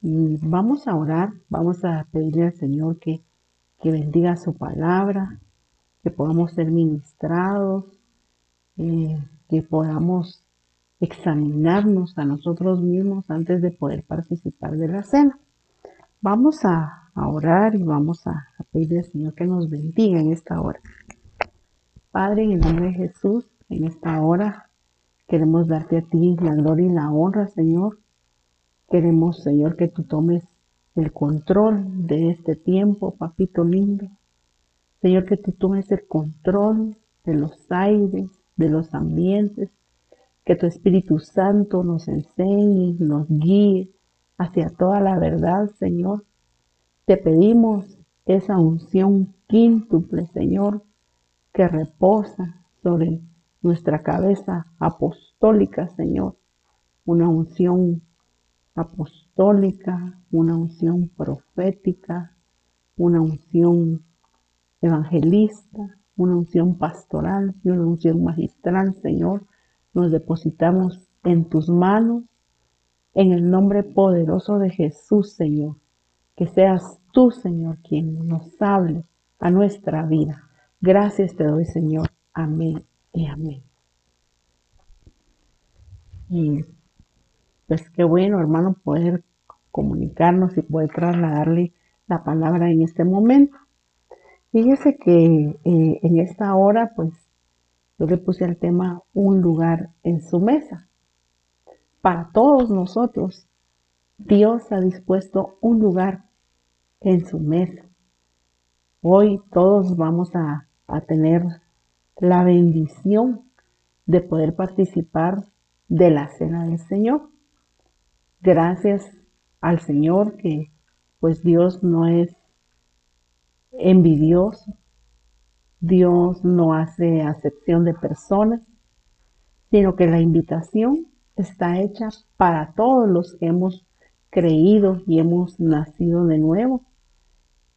Vamos a orar, vamos a pedirle al Señor que, que bendiga su palabra, que podamos ser ministrados, eh, que podamos examinarnos a nosotros mismos antes de poder participar de la cena. Vamos a, orar y vamos a, a pedirle al Señor que nos bendiga en esta hora. Padre, en el nombre de Jesús, en esta hora queremos darte a ti la gloria y la honra, Señor. Queremos, Señor, que tú tomes el control de este tiempo, papito lindo. Señor, que tú tomes el control de los aires, de los ambientes, que tu Espíritu Santo nos enseñe, nos guíe hacia toda la verdad, Señor. Te pedimos esa unción quíntuple, Señor, que reposa sobre nuestra cabeza apostólica, Señor. Una unción apostólica, una unción profética, una unción evangelista, una unción pastoral y una unción magistral, Señor. Nos depositamos en tus manos, en el nombre poderoso de Jesús, Señor. Que seas tú, Señor, quien nos hable a nuestra vida. Gracias te doy, Señor. Amén y amén. Y pues qué bueno, hermano, poder comunicarnos y poder trasladarle la palabra en este momento. Fíjese que eh, en esta hora, pues, yo le puse al tema un lugar en su mesa. Para todos nosotros, Dios ha dispuesto un lugar en su mesa. Hoy todos vamos a, a tener la bendición de poder participar de la cena del Señor. Gracias al Señor que pues Dios no es envidioso. Dios no hace acepción de personas, sino que la invitación está hecha para todos los que hemos creído y hemos nacido de nuevo.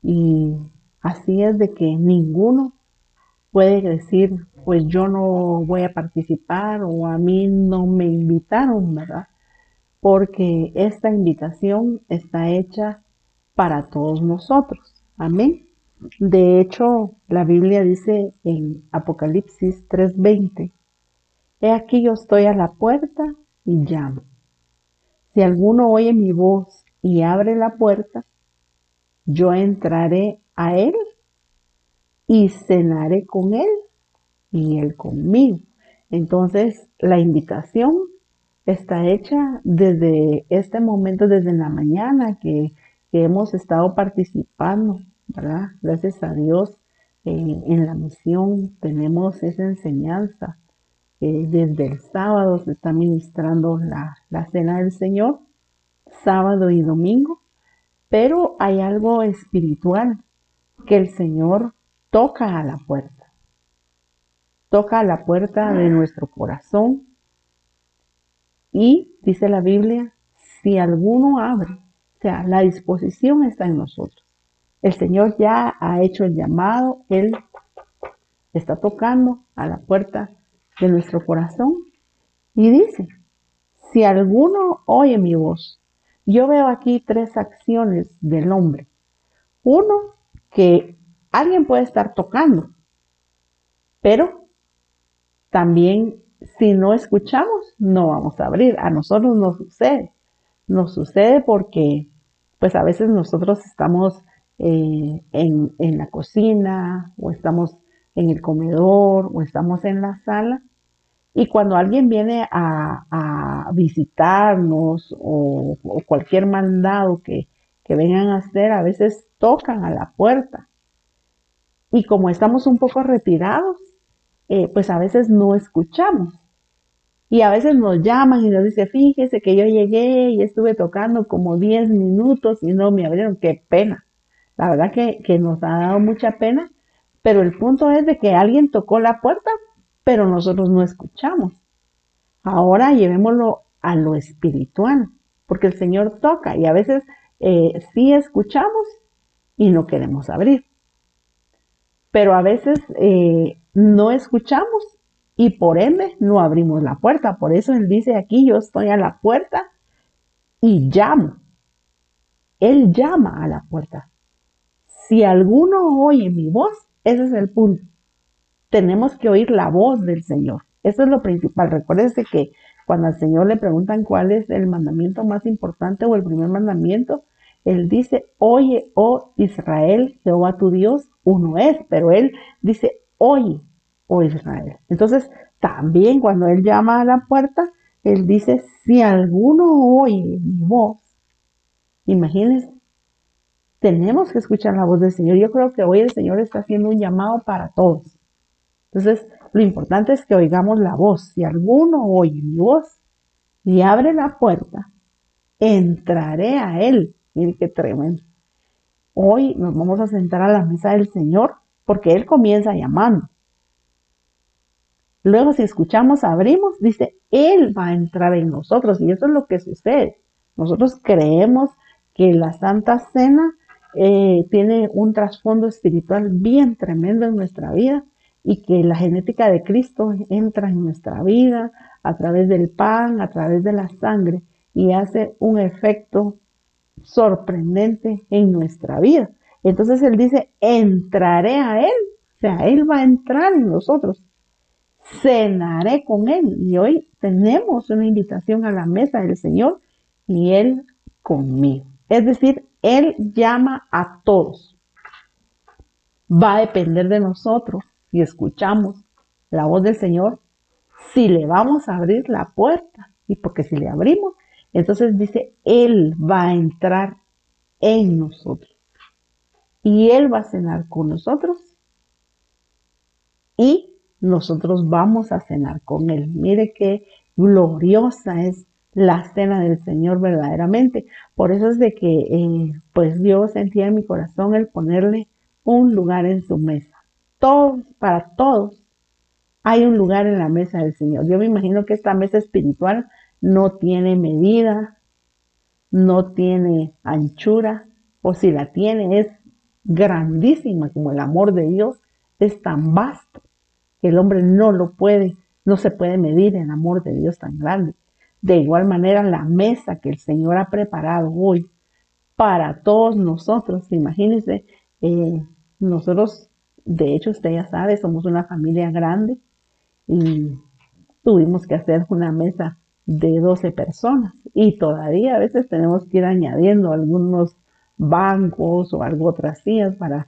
Y así es de que ninguno puede decir, pues yo no voy a participar o a mí no me invitaron, ¿verdad? Porque esta invitación está hecha para todos nosotros. Amén. De hecho, la Biblia dice en Apocalipsis 3:20, He aquí yo estoy a la puerta y llamo. Si alguno oye mi voz y abre la puerta, yo entraré a él y cenaré con él y él conmigo. Entonces, la invitación está hecha desde este momento, desde la mañana que, que hemos estado participando Gracias a Dios en la misión tenemos esa enseñanza. Eh, desde el sábado se está ministrando la, la cena del Señor, sábado y domingo, pero hay algo espiritual que el Señor toca a la puerta. Toca a la puerta de nuestro corazón y dice la Biblia, si alguno abre, o sea, la disposición está en nosotros. El Señor ya ha hecho el llamado, Él está tocando a la puerta de nuestro corazón y dice, si alguno oye mi voz, yo veo aquí tres acciones del hombre. Uno, que alguien puede estar tocando, pero también si no escuchamos, no vamos a abrir. A nosotros nos sucede. Nos sucede porque pues a veces nosotros estamos eh, en, la cocina o estamos en el comedor o estamos en la sala. Y cuando alguien viene a, visitarnos o, cualquier mandado que, vengan a hacer, a veces tocan a la puerta. Y como estamos un poco retirados, eh, pues a veces no escuchamos. Y a veces nos llaman y nos dice, fíjese que yo llegué y estuve tocando como 10 minutos y no me abrieron, qué pena. La verdad que, nos ha dado mucha pena, pero el punto es de que alguien tocó la puerta, pero nosotros no escuchamos. Ahora llevémoslo a lo espiritual, porque el Señor toca y a veces eh, sí escuchamos y no queremos abrir. Pero a veces eh, no escuchamos y por ende no abrimos la puerta. Por eso Él dice aquí, yo estoy a la puerta y llamo. Él llama a la puerta. Si alguno oye mi voz, ese es el punto. Tenemos que oír la voz del Señor. Eso es lo principal. Recuérdese que cuando al Señor le preguntan cuál es el mandamiento más importante o el primer mandamiento, Él dice, oye, oh Israel, Jehová tu Dios, uno es, pero Él dice, oye, oh Israel. Entonces, también cuando Él llama a la puerta, Él dice, si alguno oye mi voz, imagínense, tenemos que escuchar la voz del Señor. Yo creo que hoy el Señor está haciendo un llamado para todos. Entonces, lo importante es que oigamos la voz. Si alguno oye mi voz y abre la puerta, entraré a Él. Mire qué tremendo. Hoy nos vamos a sentar a la mesa del Señor porque Él comienza llamando. Luego, si escuchamos, abrimos, dice, Él va a entrar en nosotros. Y eso es lo que sucede. Nosotros creemos que la Santa Cena eh, tiene un trasfondo espiritual bien tremendo en nuestra vida y que la genética de Cristo entra en nuestra vida a través del pan, a través de la sangre y hace un efecto sorprendente en nuestra vida. Entonces Él dice, entraré a Él, o sea, Él va a entrar en nosotros, cenaré con Él. Y hoy tenemos una invitación a la mesa del Señor y Él conmigo. Es decir, Él llama a todos. Va a depender de nosotros y escuchamos la voz del Señor, si le vamos a abrir la puerta. Y porque si le abrimos, entonces dice, Él va a entrar en nosotros. Y Él va a cenar con nosotros. Y nosotros vamos a cenar con Él. Mire qué gloriosa es la cena del Señor verdaderamente. Por eso es de que, eh, pues Dios sentía en mi corazón el ponerle un lugar en su mesa todos, para todos, hay un lugar en la mesa del Señor. Yo me imagino que esta mesa espiritual no tiene medida, no tiene anchura, o si la tiene es grandísima como el amor de Dios, es tan vasto que el hombre no lo puede, no se puede medir el amor de Dios tan grande. De igual manera, la mesa que el Señor ha preparado hoy para todos nosotros, imagínense, eh, nosotros de hecho, usted ya sabe, somos una familia grande y tuvimos que hacer una mesa de 12 personas y todavía a veces tenemos que ir añadiendo algunos bancos o algo otras sillas para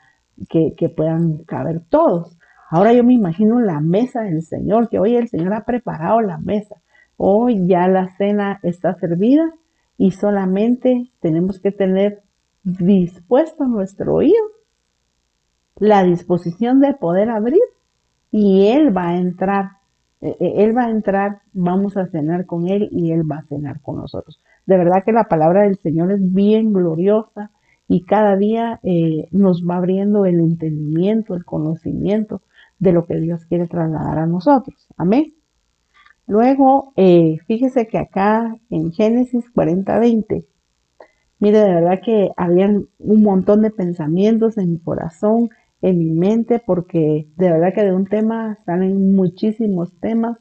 que, puedan caber todos. Ahora yo me imagino la mesa del Señor, que hoy el Señor ha preparado la mesa. Hoy ya la cena está servida y solamente tenemos que tener dispuesto nuestro oído la disposición de poder abrir y Él va a entrar. E, e, él va a entrar, vamos a cenar con Él y Él va a cenar con nosotros. De verdad que la palabra del Señor es bien gloriosa y cada día eh, nos va abriendo el entendimiento, el conocimiento de lo que Dios quiere trasladar a nosotros. Amén. Luego, eh, fíjese que acá en Génesis 40, 20, mire, de verdad que habían un montón de pensamientos en mi corazón en mi mente porque de verdad que de un tema salen muchísimos temas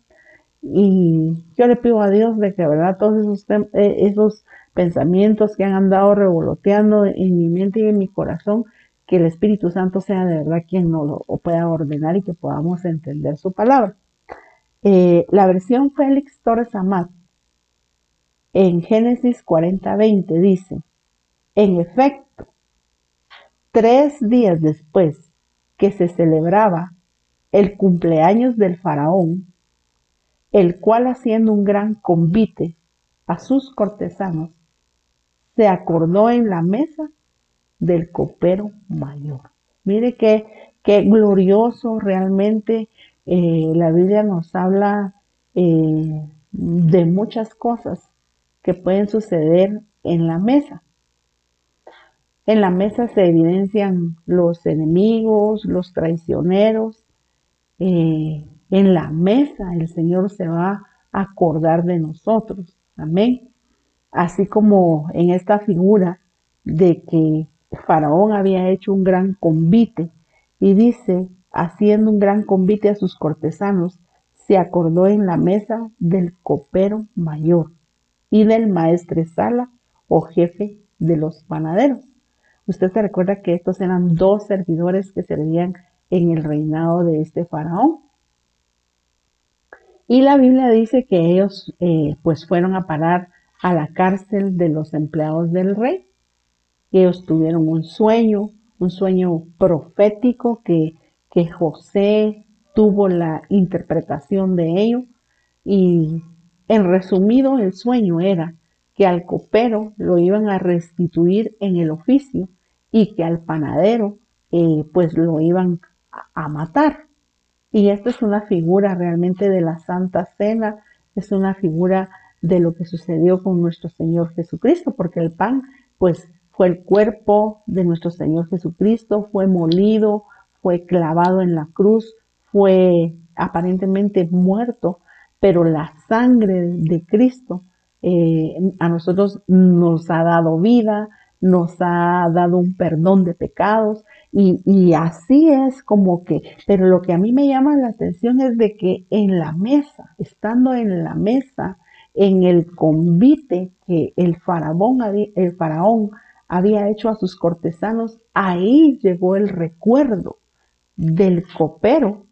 y yo le pido a Dios de que, verdad, todos esos, eh, esos pensamientos que han andado revoloteando en mi mente y en mi corazón, que el Espíritu Santo sea de verdad quien nos lo pueda ordenar y que podamos entender su palabra. Eh, la versión Félix Torres Amat en Génesis 40:20 dice, en efecto, tres días después que se celebraba el cumpleaños del faraón, el cual haciendo un gran convite a sus cortesanos, se acordó en la mesa del copero mayor. Mire qué, qué glorioso realmente eh, la Biblia nos habla eh, de muchas cosas que pueden suceder en la mesa. En la mesa se evidencian los enemigos, los traicioneros. Eh, en la mesa el Señor se va a acordar de nosotros. Amén. Así como en esta figura de que Faraón había hecho un gran convite y dice, haciendo un gran convite a sus cortesanos, se acordó en la mesa del copero mayor y del maestresala o jefe de los panaderos. Usted se recuerda que estos eran dos servidores que servían en el reinado de este faraón. Y la Biblia dice que ellos eh, pues fueron a parar a la cárcel de los empleados del rey. Ellos tuvieron un sueño, un sueño profético que, que José tuvo la interpretación de ello y en resumido el sueño era que al copero lo iban a restituir en el oficio y que al panadero eh, pues lo iban a, matar. Y esta es una figura realmente de la Santa Cena, es una figura de lo que sucedió con nuestro Señor Jesucristo, porque el pan pues fue el cuerpo de nuestro Señor Jesucristo, fue molido, fue clavado en la cruz, fue aparentemente muerto, pero la sangre de Cristo eh, a nosotros nos ha dado vida, nos ha dado un perdón de pecados y, y, así es como que, pero lo que a mí me llama la atención es de que en la mesa, estando en la mesa, en el convite que el faraón, el faraón había hecho a sus cortesanos, ahí llegó el recuerdo del copero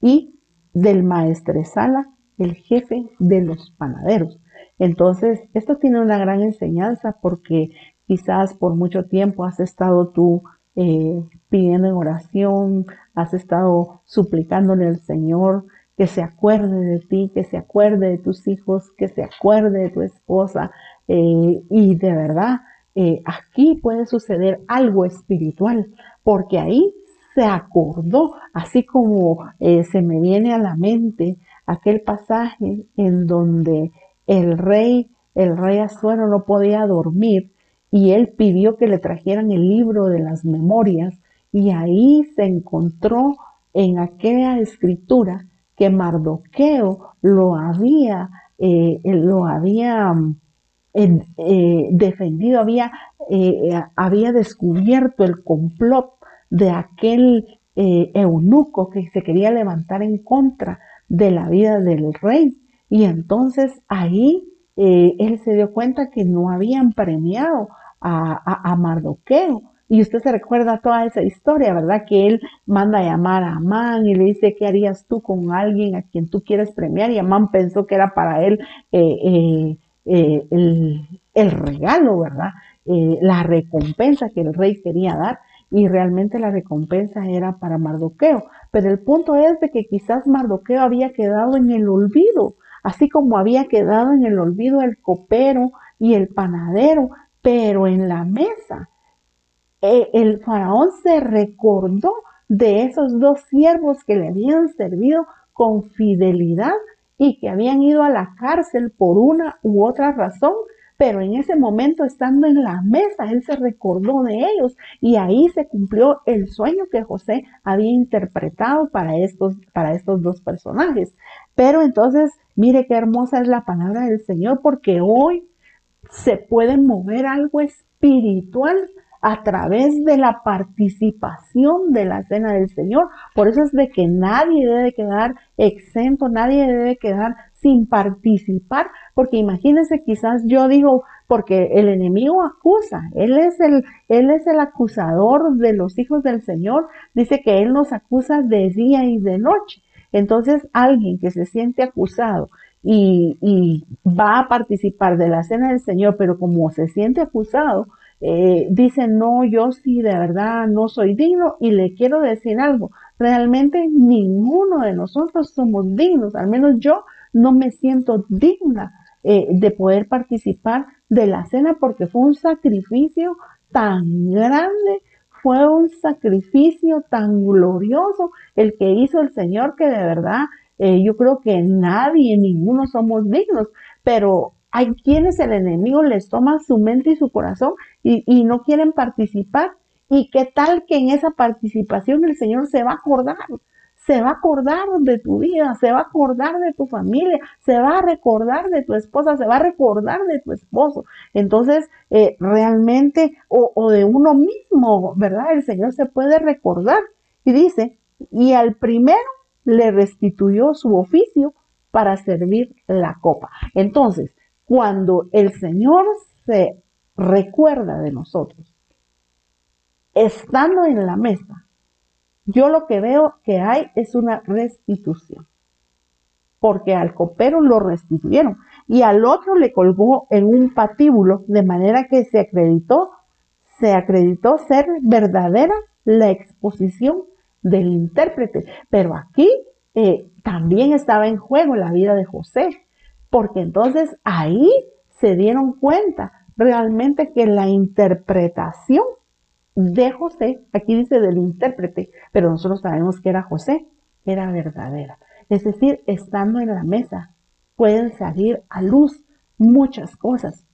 y del maestresala, el jefe de los panaderos. Entonces, esto tiene una gran enseñanza porque quizás por mucho tiempo has estado tú eh, pidiendo en oración, has estado suplicándole al Señor que se acuerde de ti, que se acuerde de tus hijos, que se acuerde de tu esposa. Eh, y de verdad, eh, aquí puede suceder algo espiritual, porque ahí se acordó, así como eh, se me viene a la mente aquel pasaje en donde el rey, el rey Azuero no podía dormir y él pidió que le trajeran el libro de las memorias y ahí se encontró en aquella escritura que Mardoqueo lo había, eh, lo había eh, defendido, había, había descubierto el complot de aquel eh, eunuco que se quería levantar en contra de la vida del rey. Y entonces ahí eh, él se dio cuenta que no habían premiado a, Mardoqueo. Y usted se recuerda toda esa historia, ¿verdad? Que él manda a llamar a Amán y le dice, ¿qué harías tú con alguien a quien tú quieres premiar? Y Amán pensó que era para él eh, el, el, regalo, ¿verdad? la recompensa que el rey quería dar y realmente la recompensa era para Mardoqueo. Pero el punto es de que quizás Mardoqueo había quedado en el olvido, así como había quedado en el olvido el copero y el panadero, pero en la mesa eh, el faraón se recordó de esos dos siervos que le habían servido con fidelidad y que habían ido a la cárcel por una u otra razón, pero en ese momento, estando en la mesa, él se recordó de ellos y ahí se cumplió el sueño que José había interpretado para estos, para estos dos personajes. Pero entonces, mire qué hermosa es la palabra del Señor, porque hoy se puede mover algo espiritual a través de la participación de la cena del Señor. Por eso es de que nadie debe quedar exento, nadie debe quedar sin participar, porque imagínense, quizás yo digo, porque el enemigo acusa, él es el, él es el acusador de los hijos del Señor, dice que él nos acusa de día y de noche. Entonces, alguien que se siente acusado y, y va a participar de la cena del Señor, pero como se siente acusado, eh, dice, no, yo sí de verdad no soy digno y le quiero decir algo, realmente ninguno de nosotros somos dignos, al menos yo no me siento digna eh, de poder participar de la cena porque fue un sacrificio tan grande, fue un sacrificio tan glorioso el que hizo el Señor que de verdad eh, yo creo que nadie, ninguno somos dignos, pero hay quienes el enemigo les toma su mente y su corazón y, no quieren participar. ¿Y qué tal que en esa participación el Señor se va a acordar? se va a acordar de tu vida, se va a acordar de tu familia, se va a recordar de tu esposa, se va a recordar de tu esposo. Entonces, eh, realmente, o de uno mismo, ¿verdad? El Señor se puede recordar. Y dice, y al primero le restituyó su oficio para servir la copa. Entonces, cuando el Señor se recuerda de nosotros. Estando en la mesa, yo lo que veo que hay es una restitución. Porque al copero lo restituyeron y al otro le colgó en un patíbulo de manera que se acreditó, se acreditó ser verdadera la exposición del intérprete. Pero aquí eh, también estaba en juego la vida de José, porque entonces ahí se dieron cuenta realmente que la interpretación de José, aquí dice del intérprete, pero nosotros sabemos que era José, era verdadera. Es decir, estando en la mesa pueden salir a luz muchas cosas.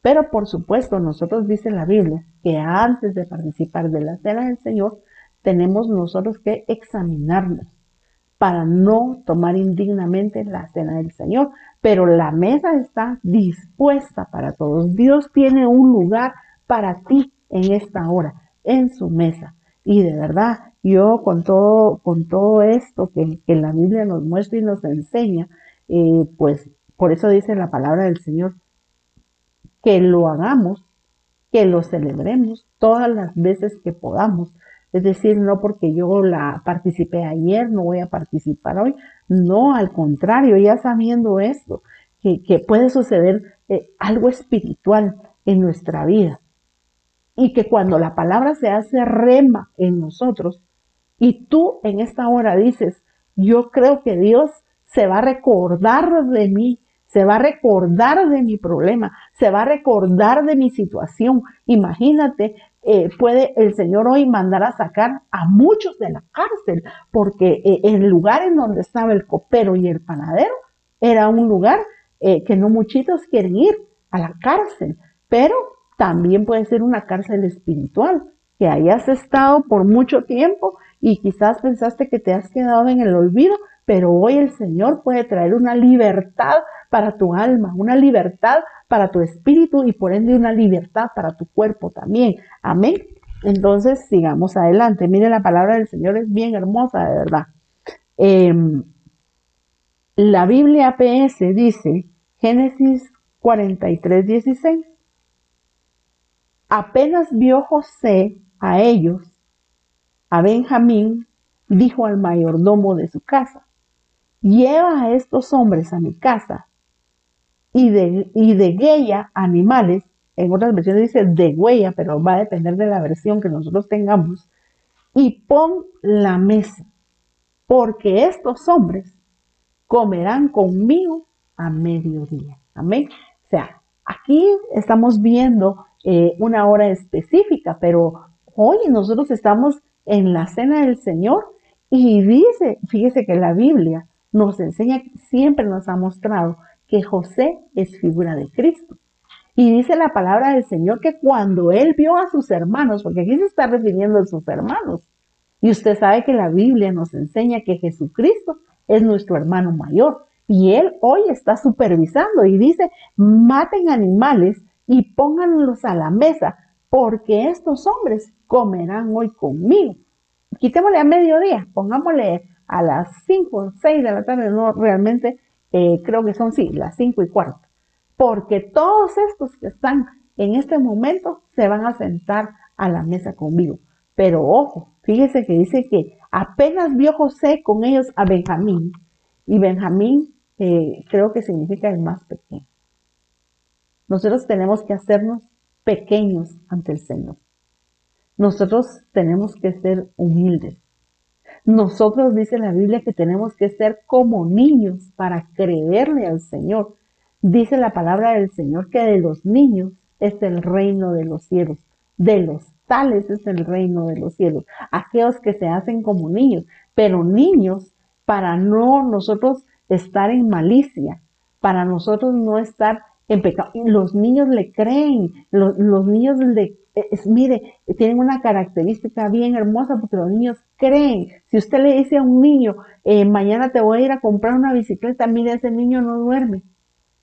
Pero por supuesto, nosotros dice la Biblia que antes de participar de la cena del Señor, tenemos nosotros que examinarnos para no tomar indignamente la cena del Señor. Pero la mesa está dispuesta para todos. Dios tiene un lugar para ti en esta hora, en su mesa. Y de verdad, yo con todo, con todo esto que, la Biblia nos muestra y nos enseña, eh, pues por eso dice la palabra del Señor, que lo hagamos, que lo celebremos todas las veces que podamos, es decir, no porque yo la participé ayer, no voy a participar hoy. No, al contrario, ya sabiendo esto, que, puede suceder eh, algo espiritual en nuestra vida. Y que cuando la palabra se hace rema en nosotros, y tú en esta hora dices, yo creo que Dios se va a recordar de mí, se va a recordar de mi problema, se va a recordar de mi situación. Imagínate eh, puede el Señor hoy mandar a sacar a muchos de la cárcel, porque eh, el lugar en donde estaba el copero y el panadero era un lugar eh, que no muchitos quieren ir a la cárcel, pero también puede ser una cárcel espiritual, que hayas estado por mucho tiempo y quizás pensaste que te has quedado en el olvido, pero hoy el Señor puede traer una libertad para tu alma, una libertad para tu espíritu y por ende una libertad para tu cuerpo también. Amén. Entonces, sigamos adelante. Mire, la palabra del Señor es bien hermosa, de verdad. Em, la Biblia PS dice, Génesis 43, 16. Apenas vio José a ellos, a Benjamín, dijo al mayordomo de su casa, lleva a estos hombres a mi casa y de, y animales, en otras versiones dice de huella, pero va a depender de la versión que nosotros tengamos, y pon la mesa, porque estos hombres comerán conmigo a mediodía. Amén. O sea, aquí estamos viendo eh, una hora específica, pero hoy nosotros estamos en la cena del Señor y dice, fíjese que la Biblia nos enseña, siempre nos ha mostrado que José es figura de Cristo. Y dice la palabra del Señor que cuando él vio a sus hermanos, porque aquí se está refiriendo a sus hermanos, y usted sabe que la Biblia nos enseña que Jesucristo es nuestro hermano mayor, y él hoy está supervisando y dice, maten animales y pónganlos a la mesa, porque estos hombres comerán hoy conmigo. Quitémosle a mediodía, pongámosle a las 5 o 6 de la tarde, no realmente eh, creo que son, sí, las cinco y cuarto, porque todos estos que están en este momento se van a sentar a la mesa conmigo. Pero ojo, fíjese que dice que apenas vio José con ellos a Benjamín, y Benjamín eh, creo que significa el más pequeño. Nosotros tenemos que hacernos pequeños ante el Señor. Nosotros tenemos que ser humildes. Nosotros dice la Biblia que tenemos que ser como niños para creerle al Señor. Dice la palabra del Señor que de los niños es el reino de los cielos. De los tales es el reino de los cielos. Aquellos que se hacen como niños, pero niños para no nosotros estar en malicia, para nosotros no estar en pecado. Los niños le creen, los, los niños le mire, tienen una característica bien hermosa porque los niños creen. Si usted le dice a un niño, eh, mañana te voy a ir a comprar una bicicleta, mire, ese niño no duerme.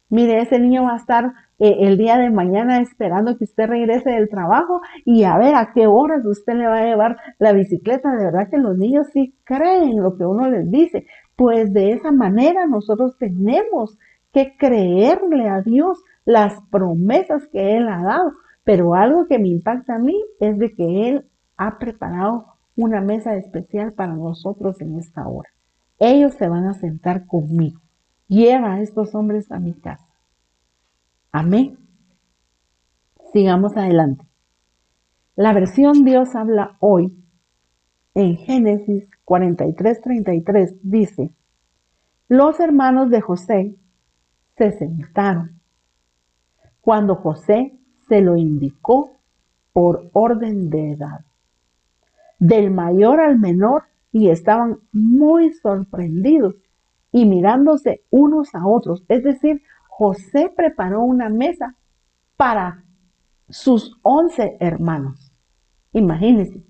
Mire, ese niño va a estar eh, el día de mañana esperando que usted regrese del trabajo y a ver a qué horas usted le va a llevar la bicicleta. De verdad que los niños sí creen lo que uno les dice. Pues de esa manera nosotros tenemos que creerle a Dios las promesas que Él ha dado Pero algo que me impacta a mí es de que Él ha preparado una mesa especial para nosotros en esta hora. Ellos se van a sentar conmigo. Lleva a estos hombres a mi casa. Amén. Sigamos adelante. La versión Dios habla hoy en Génesis 43:33 dice, los hermanos de José se sentaron cuando José se lo indicó por orden de edad, del mayor al menor, y estaban muy sorprendidos y mirándose unos a otros. Es decir, José preparó una mesa para sus once hermanos. Imagínense.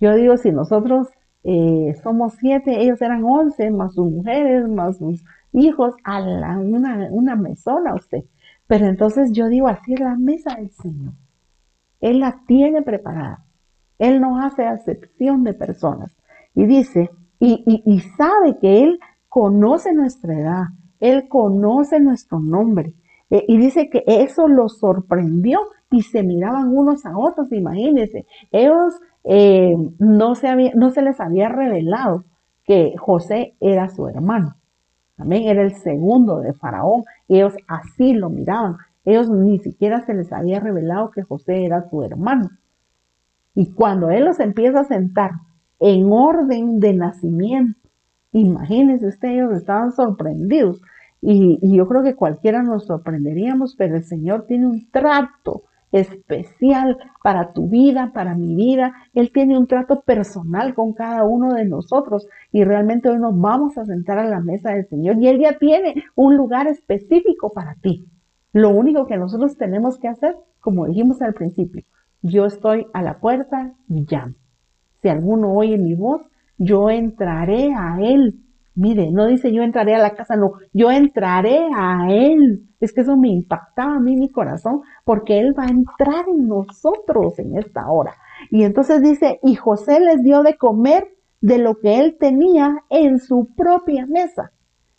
Yo digo, si nosotros eh, somos siete, ellos eran once, más sus mujeres, más sus hijos, a una, una mesona usted. Pero entonces yo digo, así es la mesa del Señor. Él la tiene preparada. Él no hace acepción de personas. Y dice, y, sabe que Él conoce nuestra edad, Él conoce nuestro nombre. Eh, y dice que eso los sorprendió y se miraban unos a otros, imagínense. Ellos eh, no, se no se les había revelado que José era su hermano. Amén, era el segundo de Faraón. Ellos así lo miraban. Ellos ni siquiera se les había revelado que José era su hermano. Y cuando él los empieza a sentar en orden de nacimiento, imagínense ustedes, ellos estaban sorprendidos y, yo creo que cualquiera nos sorprenderíamos, pero el Señor tiene un trato especial para tu vida, para mi vida. Él tiene un trato personal con cada uno de nosotros y realmente hoy nos vamos a sentar a la mesa del Señor y Él ya tiene un lugar específico para ti. Lo único que nosotros tenemos que hacer, como dijimos al principio, yo estoy a la puerta y llamo. Si alguno oye mi voz, yo entraré a Él Mire, no dice yo entraré a la casa, no, yo entraré a Él. Es que eso me impactaba a mí mi corazón, porque Él va a entrar en nosotros en esta hora. Y entonces dice, y José les dio de comer de lo que Él tenía en su propia mesa.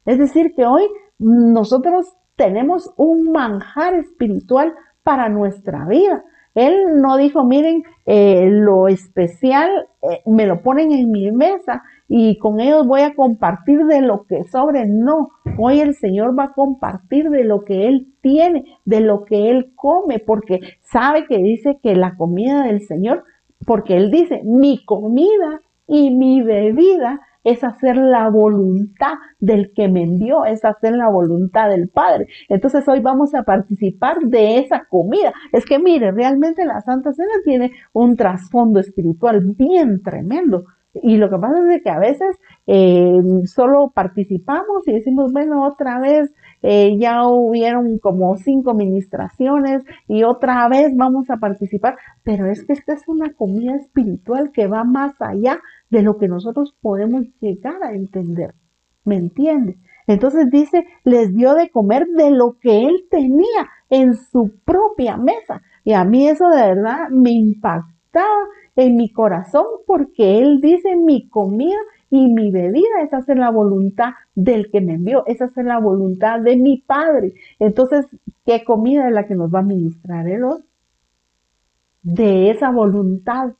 Es decir, que hoy nosotros tenemos un manjar espiritual para nuestra vida. Él no dijo, miren, eh, lo especial eh, me lo ponen en mi mesa y con ellos voy a compartir de lo que sobre. No, hoy el Señor va a compartir de lo que Él tiene, de lo que Él come, porque sabe que dice que la comida del Señor, porque Él dice, mi comida y mi bebida es hacer la voluntad del que me envió, es hacer la voluntad del Padre. Entonces hoy vamos a participar de esa comida. Es que mire, realmente la Santa Cena tiene un trasfondo espiritual bien tremendo. Y lo que pasa es que a veces eh, solo participamos y decimos, bueno, otra vez eh, ya hubieron como cinco ministraciones y otra vez vamos a participar, pero es que esta es una comida espiritual que va más allá de lo que nosotros podemos llegar a entender. ¿Me entiende? Entonces dice, les dio de comer de lo que él tenía en su propia mesa. Y a mí eso de verdad me impactaba en mi corazón porque Él dice mi comida y mi bebida es hacer la voluntad del que me envió, es hacer la voluntad de mi Padre. Entonces, ¿qué comida es la que nos va a ministrar Él hoy? De esa voluntad,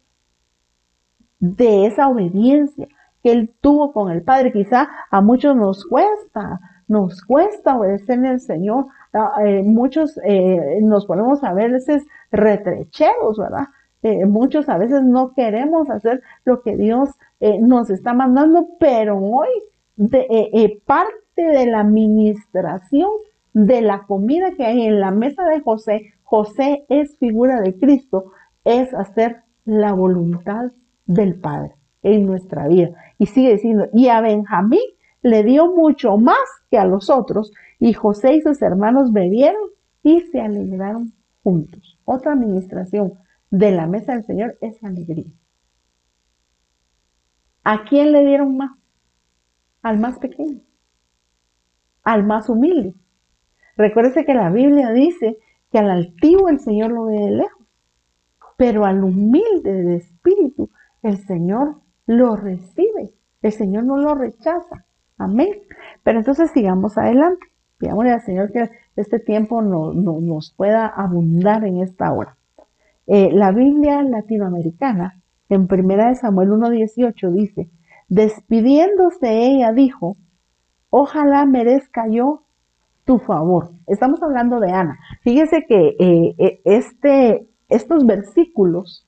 de esa obediencia que Él tuvo con el Padre. Quizá a muchos nos cuesta, nos cuesta obedecer al Señor. Ah, eh, muchos eh, nos ponemos a veces retrecheros, ¿verdad? Eh, muchos a veces no queremos hacer lo que Dios eh, nos está mandando, pero hoy eh, parte de la administración de la comida que hay en la mesa de José, José es figura de Cristo, es hacer la voluntad del Padre en nuestra vida. Y sigue diciendo, y a Benjamín le dio mucho más que a los otros, y José y sus hermanos bebieron y se alegraron juntos. Otra administración de la mesa del Señor es alegría. ¿A quién le dieron más? Al más pequeño, al más humilde. Recuérdese que la Biblia dice que al altivo el Señor lo ve de lejos, pero al humilde de espíritu el Señor lo recibe. El Señor no lo rechaza. Amén. Pero entonces sigamos adelante. Pidámosle al Señor que este tiempo no, nos pueda abundar en esta hora. Eh, la Biblia latinoamericana, en 1 Samuel 1.18, dice, despidiéndose ella, dijo, ojalá merezca yo tu favor. Estamos hablando de Ana. Fíjese que eh, eh, este, estos versículos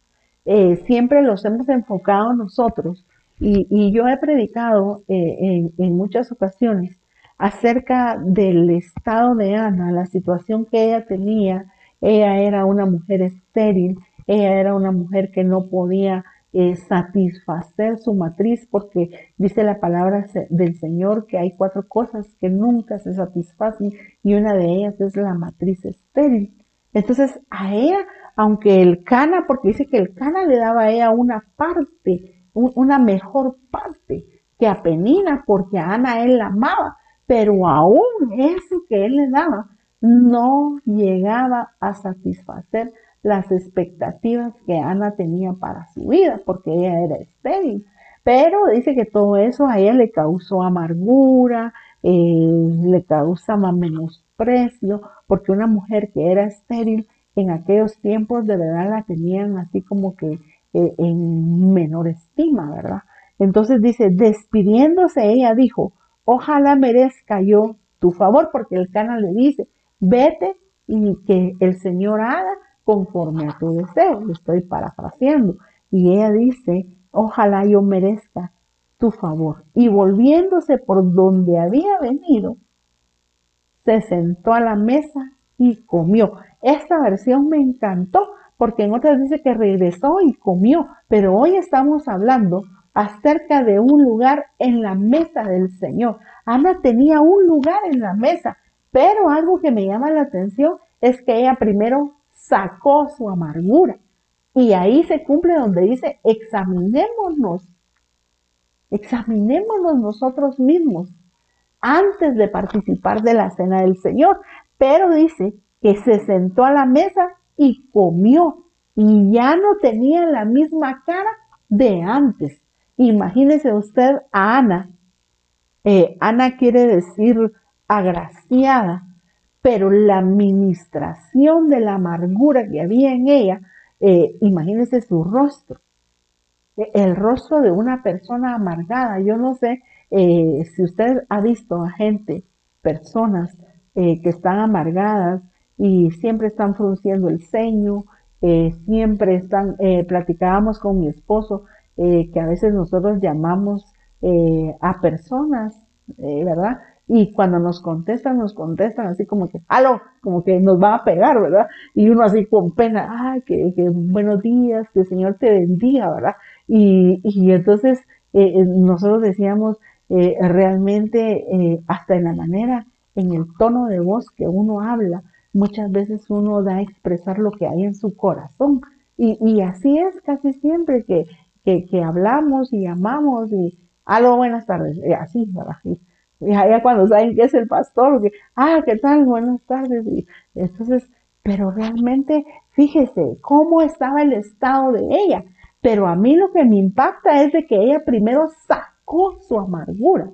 siempre los hemos enfocado nosotros y, yo he predicado en, en muchas ocasiones acerca del estado de Ana, la situación que ella tenía. Ella era una mujer estéril, ella era una mujer que no podía eh, satisfacer su matriz porque dice la palabra del Señor que hay cuatro cosas que nunca se satisfacen y una de ellas es la matriz estéril. Entonces a ella, aunque el cana, porque dice que el cana le daba a ella una parte, una mejor parte que a Penina porque a Ana él la amaba, pero aún eso que él le daba no llegaba a satisfacer las expectativas que Ana tenía para su vida, porque ella era estéril. Pero dice que todo eso a ella le causó amargura, eh, le causa más menosprecio, porque una mujer que era estéril en aquellos tiempos de verdad la tenían así como que eh, en menor estima, ¿verdad? Entonces dice, despidiéndose ella dijo, ojalá merezca yo tu favor, porque el cana le dice, vete y que el Señor haga conforme a tu deseo. Estoy parafraseando. Y ella dice, ojalá yo merezca tu favor. Y volviéndose por donde había venido, se sentó a la mesa y comió. Esta versión me encantó porque en otras dice que regresó y comió, pero hoy estamos hablando acerca de un lugar en la mesa del Señor. Ana tenía un lugar en la mesa, pero algo que me llama la atención es que ella primero sacó su amargura. Y ahí se cumple donde dice, examinémonos, examinémonos nosotros mismos antes de participar de la cena del Señor. Pero dice que se sentó a la mesa y comió y ya no tenía la misma cara de antes. Imagínese usted a Ana. Eh, Ana quiere decir agraciada, pero la administración de la amargura que había en ella, eh, imagínese su rostro, e, el rostro de una persona amargada. Yo no sé eh, si usted ha visto a gente, personas que están amargadas y siempre están frunciendo el ceño, siempre están, platicábamos con mi esposo, eh, que a veces nosotros llamamos eh, a personas, eh, ¿verdad? Y cuando nos contestan, nos contestan así como que, aló, como que nos va a pegar, ¿verdad? Y uno así con pena, ay, que, buenos días, que el Señor te bendiga, ¿verdad? Y, y entonces nosotros decíamos, realmente, hasta en la manera, en el tono de voz que uno habla, muchas veces uno da a expresar lo que hay en su corazón. Y, y así es casi siempre que que, hablamos y amamos y, algo buenas tardes, así, ¿verdad? Ya cuando saben que es el pastor, que, ah, ¿qué tal? Buenas tardes. Y entonces, pero realmente, fíjese cómo estaba el estado de ella. Pero a mí lo que me impacta es de que ella primero sacó su amargura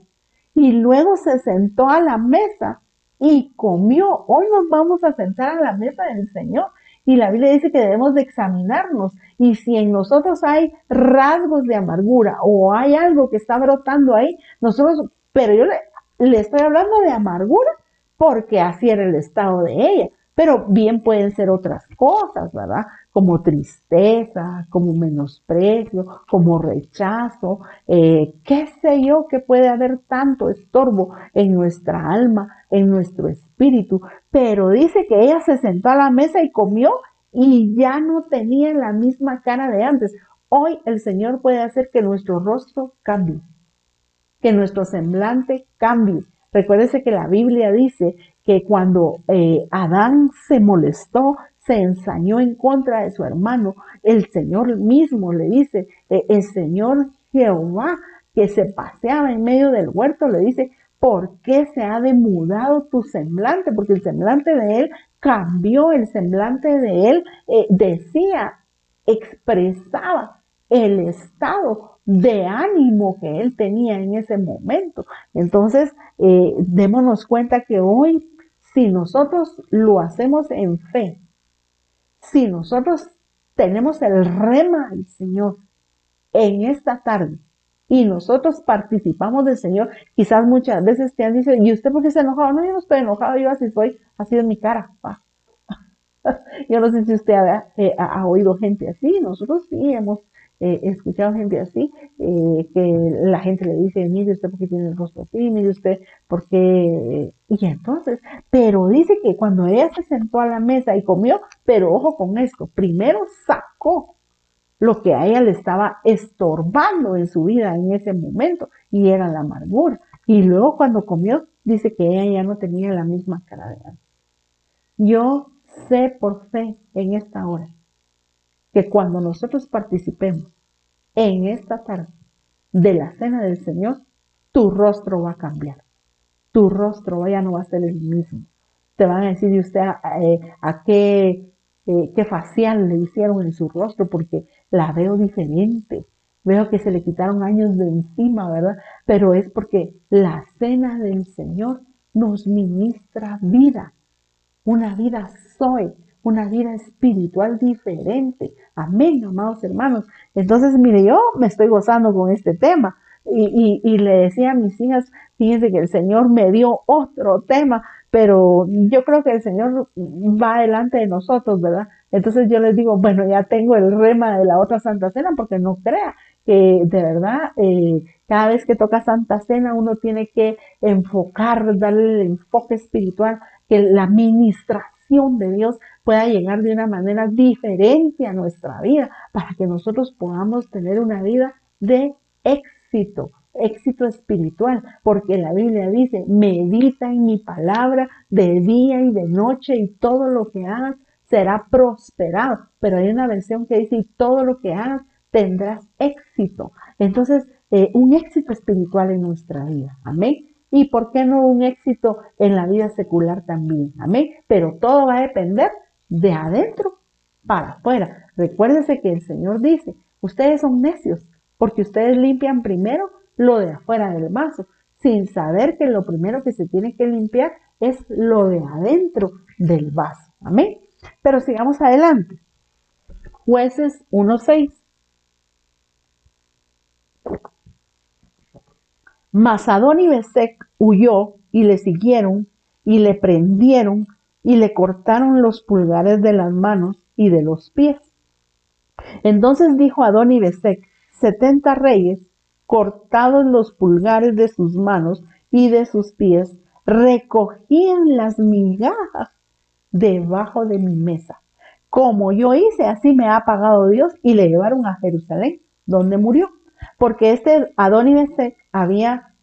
y luego se sentó a la mesa y comió. Hoy nos vamos a sentar a la mesa del Señor y la Biblia dice que debemos de examinarnos. Y si en nosotros hay rasgos de amargura o hay algo que está brotando ahí, nosotros, pero yo le, le estoy hablando de amargura porque así era el estado de ella. Pero bien pueden ser otras cosas, ¿verdad? Como tristeza, como menosprecio, como rechazo, eh, qué sé yo, que puede haber tanto estorbo en nuestra alma, en nuestro espíritu. Pero dice que ella se sentó a la mesa y comió y ya no tenía la misma cara de antes. Hoy el Señor puede hacer que nuestro rostro cambie, que nuestro semblante cambie. Recuérdese que la Biblia dice que cuando eh, Adán se molestó, se ensañó en contra de su hermano, el Señor mismo le dice, eh, el Señor Jehová que se paseaba en medio del huerto, le dice, ¿por qué se ha demudado tu semblante? Porque el semblante de él cambió, el semblante de él eh, decía, expresaba el estado de ánimo que él tenía en ese momento. Entonces, eh, démonos cuenta que hoy, si nosotros lo hacemos en fe, si nosotros tenemos el rema del Señor en esta tarde y nosotros participamos del Señor, quizás muchas veces te han dicho, ¿y usted por qué se enojado? No, yo no estoy enojado, yo así soy, así es mi cara. yo no sé si usted eh, ha, oído gente así, nosotros sí hemos eh, escuchado gente así, eh, que la gente le dice, mire usted por qué tiene el rostro así, mire usted por qué... Y entonces, pero dice que cuando ella se sentó a la mesa y comió, pero ojo con esto, primero sacó lo que a ella le estaba estorbando en su vida en ese momento, y era la amargura. Y luego cuando comió, dice que ella ya no tenía la misma cara de antes. Yo sé por fe en esta hora que cuando nosotros participemos en esta tarde de la cena del Señor, tu rostro va a cambiar. Tu rostro ya no va a ser el mismo. Te van a decir, ¿y usted a, eh, qué, eh, qué facial le hicieron en su rostro? Porque la veo diferente. Veo que se le quitaron años de encima, ¿verdad? Pero es porque la cena del Señor nos ministra vida, una vida soy, una vida espiritual diferente. Amén, amados hermanos. Entonces, mire, yo me estoy gozando con este tema. Y, y, le decía a mis hijas, fíjense que el Señor me dio otro tema, pero yo creo que el Señor va delante de nosotros, ¿verdad? Entonces yo les digo, bueno, ya tengo el rema de la otra Santa Cena, porque no crea que de verdad eh, cada vez que toca Santa Cena uno tiene que enfocar, darle el enfoque espiritual, que la ministración de Dios pueda llegar de una manera diferente a nuestra vida para que nosotros podamos tener una vida de éxito, éxito espiritual, porque la Biblia dice, medita en mi palabra de día y de noche y todo lo que hagas será prosperado. Pero hay una versión que dice, y todo lo que hagas tendrás éxito. Entonces, eh, un éxito espiritual en nuestra vida. Amén y por qué no un éxito en la vida secular también. Amén. Pero todo va a depender de adentro para afuera. Recuérdense que el Señor dice, ustedes son necios porque ustedes limpian primero lo de afuera del vaso, sin saber que lo primero que se tiene que limpiar es lo de adentro del vaso. Amén. Pero sigamos adelante. Jueces 1.6. Mas y Besec huyó y le siguieron y le prendieron y le cortaron los pulgares de las manos y de los pies. Entonces dijo Adón y Besec, setenta reyes, cortados los pulgares de sus manos y de sus pies, recogían las migajas debajo de mi mesa. Como yo hice, así me ha pagado Dios y le llevaron a Jerusalén, donde murió. Porque este Adonibesec había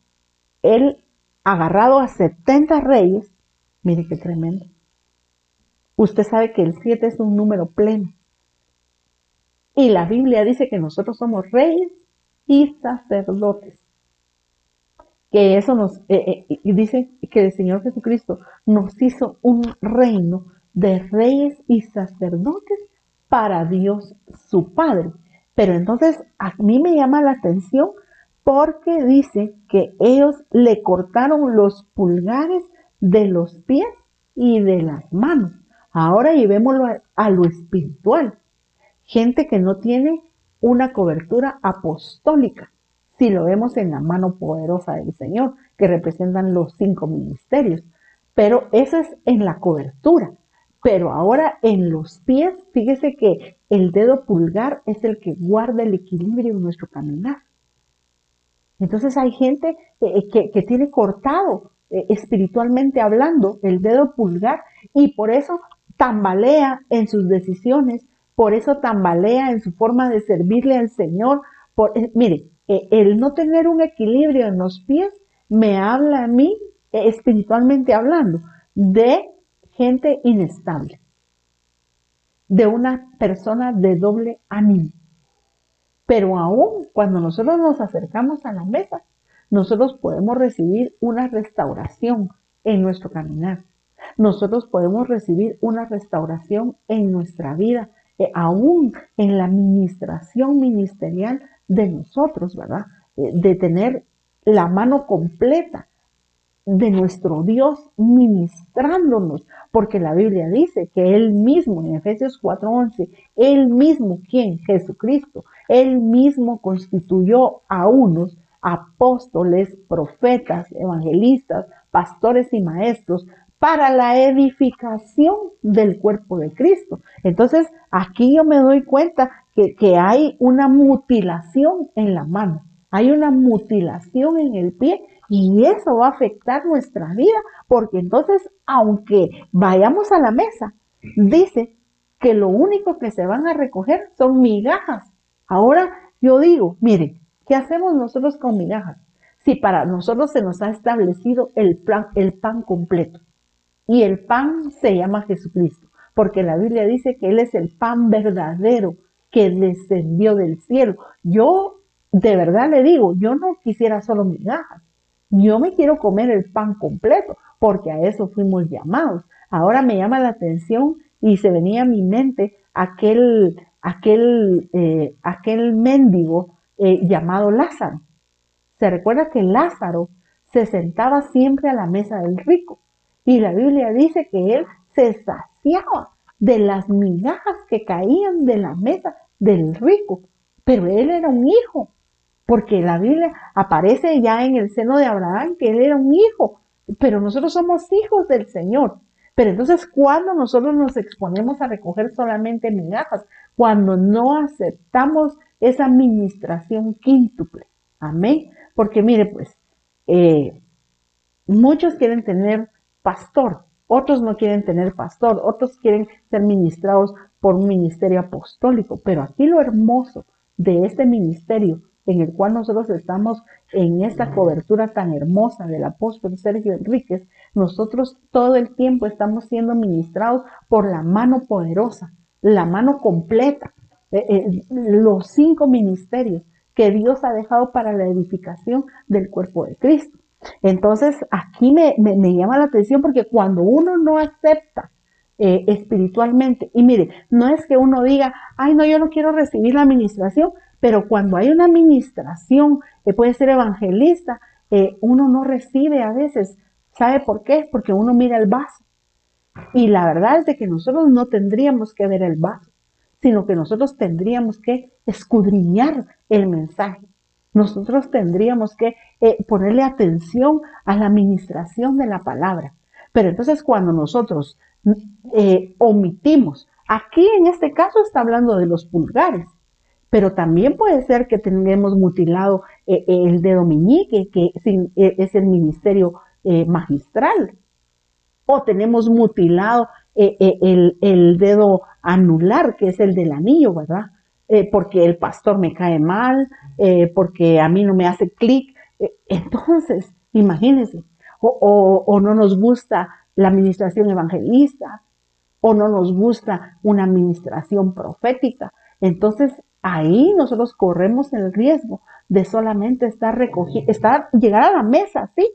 él agarrado a 70 reyes. Mire qué tremendo. Usted sabe que el 7 es un número pleno. Y la Biblia dice que nosotros somos reyes y sacerdotes. Que eso nos eh, eh, dice que el Señor Jesucristo nos hizo un reino de reyes y sacerdotes para Dios su Padre. Pero entonces a mí me llama la atención porque dice que ellos le cortaron los pulgares de los pies y de las manos. Ahora llevémoslo a, lo espiritual. Gente que no tiene una cobertura apostólica, si lo vemos en la mano poderosa del Señor, que representan los cinco ministerios. Pero eso es en la cobertura. Pero ahora en los pies, fíjese que el dedo pulgar es el que guarda el equilibrio en nuestro caminar. Entonces hay gente eh, que, tiene cortado eh, espiritualmente hablando el dedo pulgar y por eso tambalea en sus decisiones, por eso tambalea en su forma de servirle al Señor. Por, eh, mire, el no tener un equilibrio en los pies me habla a mí, espiritualmente hablando, de gente inestable, de una persona de doble ánimo. Pero aún cuando nosotros nos acercamos a la mesa, nosotros podemos recibir una restauración en nuestro caminar. Nosotros podemos recibir una restauración en nuestra vida eh, aún en la administración ministerial de nosotros, ¿verdad? Eh, de tener la mano completa de nuestro Dios ministrándonos, porque la Biblia dice que Él mismo, en Efesios 4:11, Él mismo, ¿quién? Jesucristo, Él mismo constituyó a unos apóstoles, profetas, evangelistas, pastores y maestros para la edificación del cuerpo de Cristo. Entonces, aquí yo me doy cuenta que, que hay una mutilación en la mano, hay una mutilación en el pie y eso va a afectar nuestra vida, porque entonces, aunque vayamos a la mesa, dice que lo único que se van a recoger son migajas. Ahora yo digo, miren, ¿qué hacemos nosotros con migajas? Si para nosotros se nos ha establecido el, plan, el pan completo. Y el pan se llama Jesucristo, porque la Biblia dice que Él es el pan verdadero que descendió del cielo. Yo de verdad le digo, yo no quisiera solo migajas. Yo me quiero comer el pan completo, porque a eso fuimos llamados. Ahora me llama la atención y se venía a mi mente aquel, aquel, eh, aquel mendigo eh, llamado Lázaro. Se recuerda que Lázaro se sentaba siempre a la mesa del rico y la Biblia dice que él se saciaba de las migajas que caían de la mesa del rico, pero él era un hijo porque la Biblia aparece ya en el seno de Abraham que él era un hijo, pero nosotros somos hijos del Señor. Pero entonces, cuando nosotros nos exponemos a recoger solamente migajas, cuando no aceptamos esa administración quíntuple, amén. Porque mire, pues, eh, muchos quieren tener pastor, otros no quieren tener pastor, otros quieren ser ministrados por un ministerio apostólico. Pero aquí lo hermoso de este ministerio en el cual nosotros estamos en esta cobertura tan hermosa del apóstol Sergio Enríquez, nosotros todo el tiempo estamos siendo ministrados por la mano poderosa, la mano completa, eh, eh, los cinco ministerios que Dios ha dejado para la edificación del cuerpo de Cristo. Entonces, aquí me, llama la atención porque cuando uno no acepta eh, espiritualmente, y mire, no es que uno diga, ay, no, yo no quiero recibir la administración, pero cuando hay una administración, que puede ser evangelista, eh, uno no recibe a veces. ¿Sabe por qué? Porque uno mira el vaso. Y la verdad es de que nosotros no tendríamos que ver el vaso, sino que nosotros tendríamos que escudriñar el mensaje. Nosotros tendríamos que eh, ponerle atención a la administración de la palabra. Pero entonces cuando nosotros eh, omitimos, aquí en este caso está hablando de los pulgares, pero también puede ser que tengamos mutilado eh, el dedo meñique, que es el ministerio magistral, o tenemos mutilado el, dedo anular, que es el del anillo, ¿verdad? Porque el pastor me cae mal, porque a mí no me hace clic. entonces, imagínense, o, o no nos gusta la administración evangelista, o no nos gusta una administración profética. Entonces, ahí nosotros corremos el riesgo de solamente estar recogiendo, estar, llegar a la mesa, sí,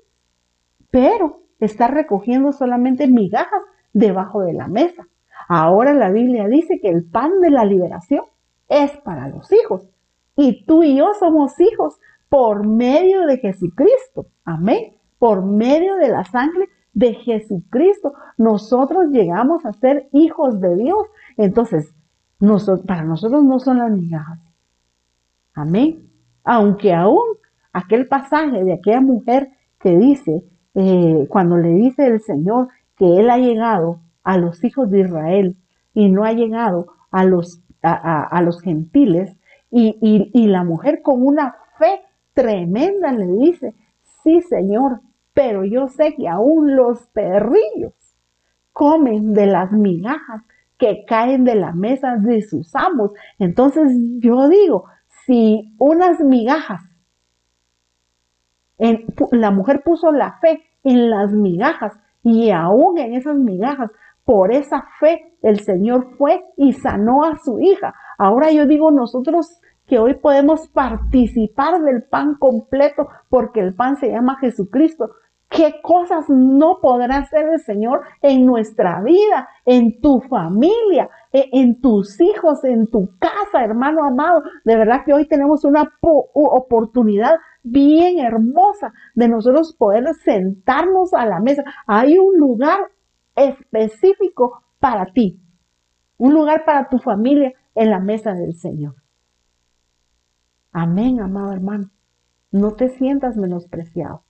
pero estar recogiendo solamente migajas debajo de la mesa. Ahora la Biblia dice que el pan de la liberación es para los hijos. Y tú y yo somos hijos por medio de Jesucristo. Amén. Por medio de la sangre de Jesucristo. Nosotros llegamos a ser hijos de Dios. Entonces, para nosotros no son las migajas. Amén. Aunque aún aquel pasaje de aquella mujer que dice, eh, cuando le dice el Señor que Él ha llegado a los hijos de Israel y no ha llegado a los, a, los gentiles, y, la mujer con una fe tremenda le dice, sí Señor, pero yo sé que aún los perrillos comen de las migajas que caen de la mesa de sus amos. Entonces yo digo, si unas migajas, la mujer puso la fe en las migajas y aún en esas migajas, por esa fe el Señor fue y sanó a su hija. Ahora yo digo nosotros que hoy podemos participar del pan completo porque el pan se llama Jesucristo. ¿Qué cosas no podrá hacer el Señor en nuestra vida, en tu familia, e, en tus hijos, en tu casa, hermano amado? De verdad que hoy tenemos una oportunidad bien hermosa de nosotros poder sentarnos a la mesa. Hay un lugar específico para ti, un lugar para tu familia en la mesa del Señor. Amén, amado hermano. No te sientas menospreciado.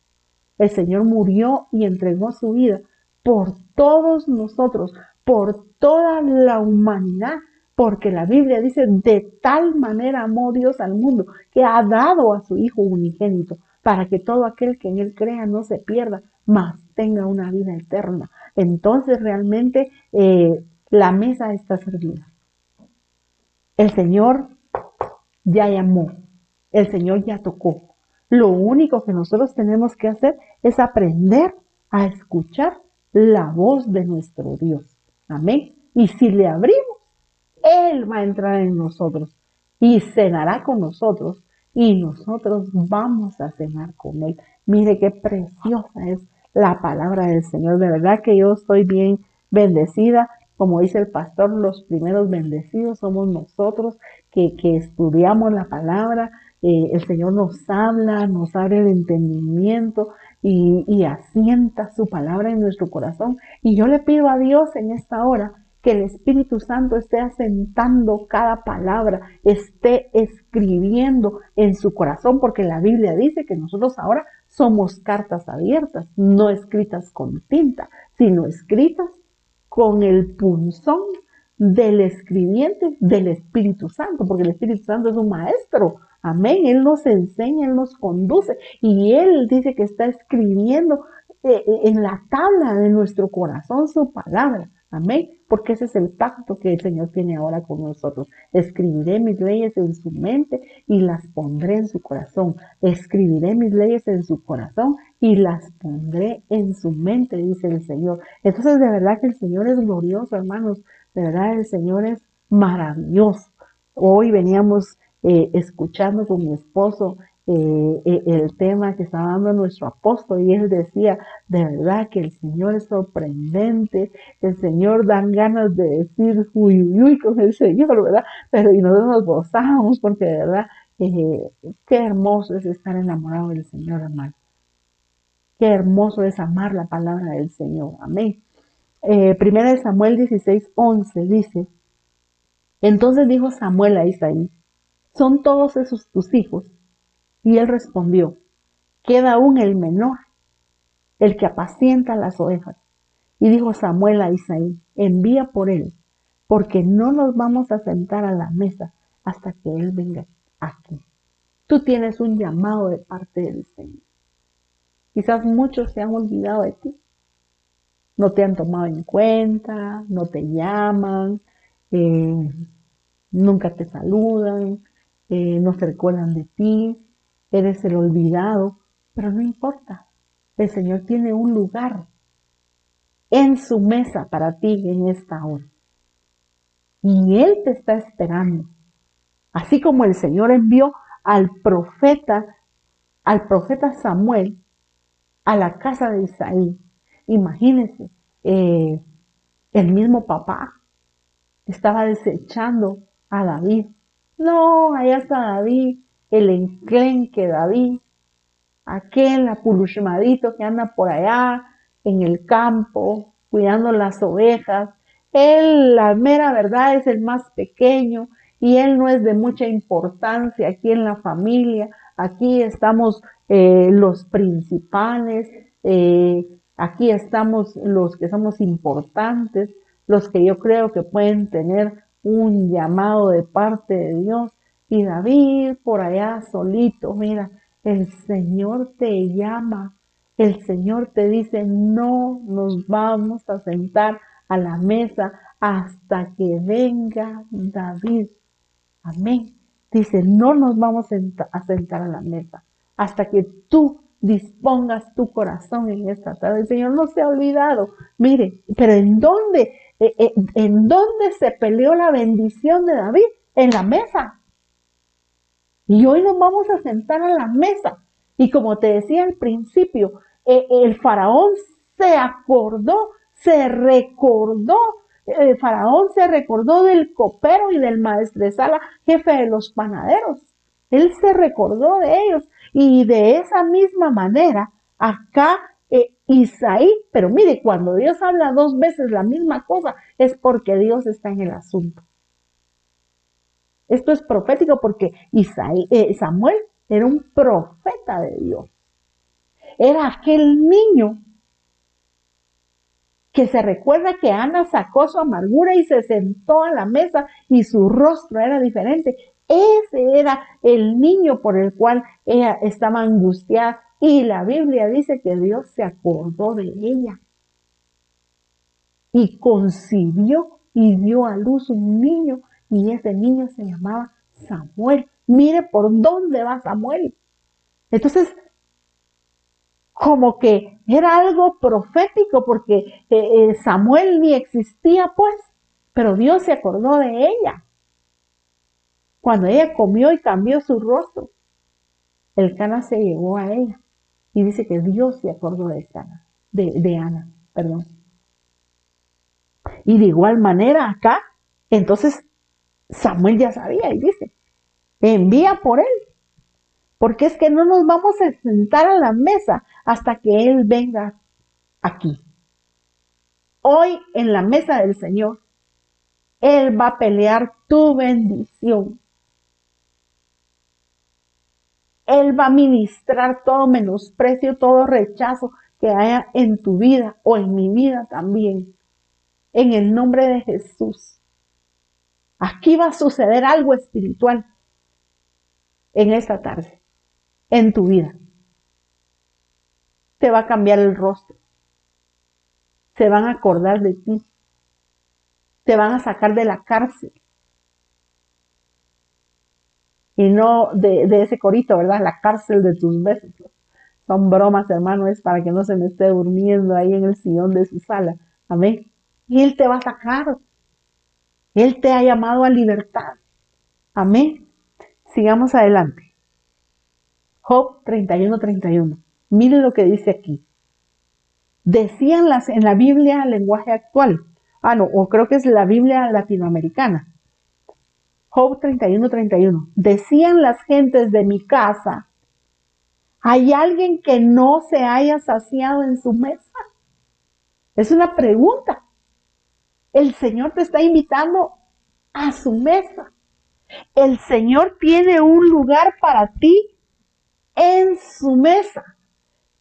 El Señor murió y entregó su vida por todos nosotros, por toda la humanidad, porque la Biblia dice, de tal manera amó Dios al mundo, que ha dado a su Hijo unigénito, para que todo aquel que en Él crea no se pierda, mas tenga una vida eterna. Entonces realmente eh, la mesa está servida. El Señor ya llamó, el Señor ya tocó, lo único que nosotros tenemos que hacer es aprender a escuchar la voz de nuestro Dios. Amén. Y si le abrimos, Él va a entrar en nosotros y cenará con nosotros y nosotros vamos a cenar con Él. Mire qué preciosa es la palabra del Señor. De verdad que yo estoy bien bendecida. Como dice el pastor, los primeros bendecidos somos nosotros que, que estudiamos la palabra, eh, el Señor nos habla, nos abre el entendimiento y, y asienta su palabra en nuestro corazón. Y yo le pido a Dios en esta hora que el Espíritu Santo esté asentando cada palabra, esté escribiendo en su corazón, porque la Biblia dice que nosotros ahora somos cartas abiertas, no escritas con tinta, sino escritas con el punzón del escribiente del Espíritu Santo, porque el Espíritu Santo es un maestro Amén. Él nos enseña, Él nos conduce y Él dice que está escribiendo eh, en la tabla de nuestro corazón su palabra. Amén. Porque ese es el pacto que el Señor tiene ahora con nosotros. Escribiré mis leyes en su mente y las pondré en su corazón. Escribiré mis leyes en su corazón y las pondré en su mente, dice el Señor. Entonces, de verdad que el Señor es glorioso, hermanos. De verdad, el Señor es maravilloso. Hoy veníamos eh, escuchando con mi esposo eh, eh, el tema que estaba dando nuestro apóstol y él decía, de verdad que el Señor es sorprendente, el Señor dan ganas de decir uy, uy, uy con el Señor, ¿verdad? Pero y nosotros nos gozamos porque de verdad, qué hermoso es estar enamorado del Señor, hermano. Qué hermoso es amar la palabra del Señor. Amén. primera de Samuel 16, 11 dice, entonces dijo Samuel a Isaí, ¿Son todos esos tus hijos? Y él respondió, queda aún el menor, el que apacienta las ovejas. Y dijo Samuel a Isaí, envía por él, porque no nos vamos a sentar a la mesa hasta que él venga aquí. Tú tienes un llamado de parte del Señor. Quizás muchos se han olvidado de ti. No te han tomado en cuenta, no te llaman, eh, nunca te saludan, eh, no se recuerdan de ti, eres el olvidado, pero no importa. El Señor tiene un lugar en su mesa para ti en esta hora. Y Él te está esperando. Así como el Señor envió al profeta, al profeta Samuel a la casa de Isaí. Imagínense, eh, el mismo papá estaba desechando a David no, allá está David, el enclenque David, aquel apulushmadito que anda por allá en el campo, cuidando las ovejas. Él, la mera verdad, es el más pequeño y él no es de mucha importancia aquí en la familia. Aquí estamos eh, los principales, eh, aquí estamos los que somos importantes, los que yo creo que pueden tener un llamado de parte de Dios. Y David por allá solito, mira, el Señor te llama, el Señor te dice, no nos vamos a sentar a la mesa hasta que venga David. Amén. Dice, no nos vamos a sentar a la mesa hasta que tú dispongas tu corazón en esta tarde. El Señor no se ha olvidado. Mire, pero ¿en dónde? Eh, eh, ¿En dónde se peleó la bendición de David? En la mesa. Y hoy nos vamos a sentar a la mesa. Y como te decía al principio, eh, el faraón se acordó, se recordó, el faraón se recordó del copero y del maestresala, jefe de los panaderos. Él se recordó de ellos y de esa misma manera acá eh, Isaí, pero mire, cuando Dios habla dos veces la misma cosa es porque Dios está en el asunto. Esto es profético porque Isaí, eh, Samuel era un profeta de Dios. Era aquel niño que se recuerda que Ana sacó su amargura y se sentó a la mesa y su rostro era diferente. Ese era el niño por el cual ella estaba angustiada y la Biblia dice que Dios se acordó de ella y concibió y dio a luz un niño y ese niño se llamaba Samuel. Mire por dónde va Samuel. Entonces, como que era algo profético porque eh, eh, Samuel ni existía pues, pero Dios se acordó de ella. Cuando ella comió y cambió su rostro, el cana se llevó a ella. Y dice que Dios se acordó de, Ana, de, de Ana, perdón. Y de igual manera acá, entonces Samuel ya sabía y dice, envía por él, porque es que no nos vamos a sentar a la mesa hasta que él venga aquí. Hoy en la mesa del Señor, Él va a pelear tu bendición. Él va a ministrar todo menosprecio, todo rechazo que haya en tu vida o en mi vida también. En el nombre de Jesús. Aquí va a suceder algo espiritual en esta tarde, en tu vida. Te va a cambiar el rostro. Se van a acordar de ti. Te van a sacar de la cárcel y no de, ese corito, ¿verdad? La cárcel de tus besos. Son bromas, hermano, es para que no se me esté durmiendo ahí en el sillón de su sala. Amén. Y Él te va a sacar. Él te ha llamado a libertad. Amén. Sigamos adelante. Job 31, 31. Mire lo que dice aquí. Decían las en la Biblia lenguaje actual. Ah, no, o creo que es la Biblia latinoamericana. Job 31, 31. Decían las gentes de mi casa, ¿hay alguien que no se haya saciado en su mesa? Es una pregunta. El Señor te está invitando a su mesa. El Señor tiene un lugar para ti en su mesa.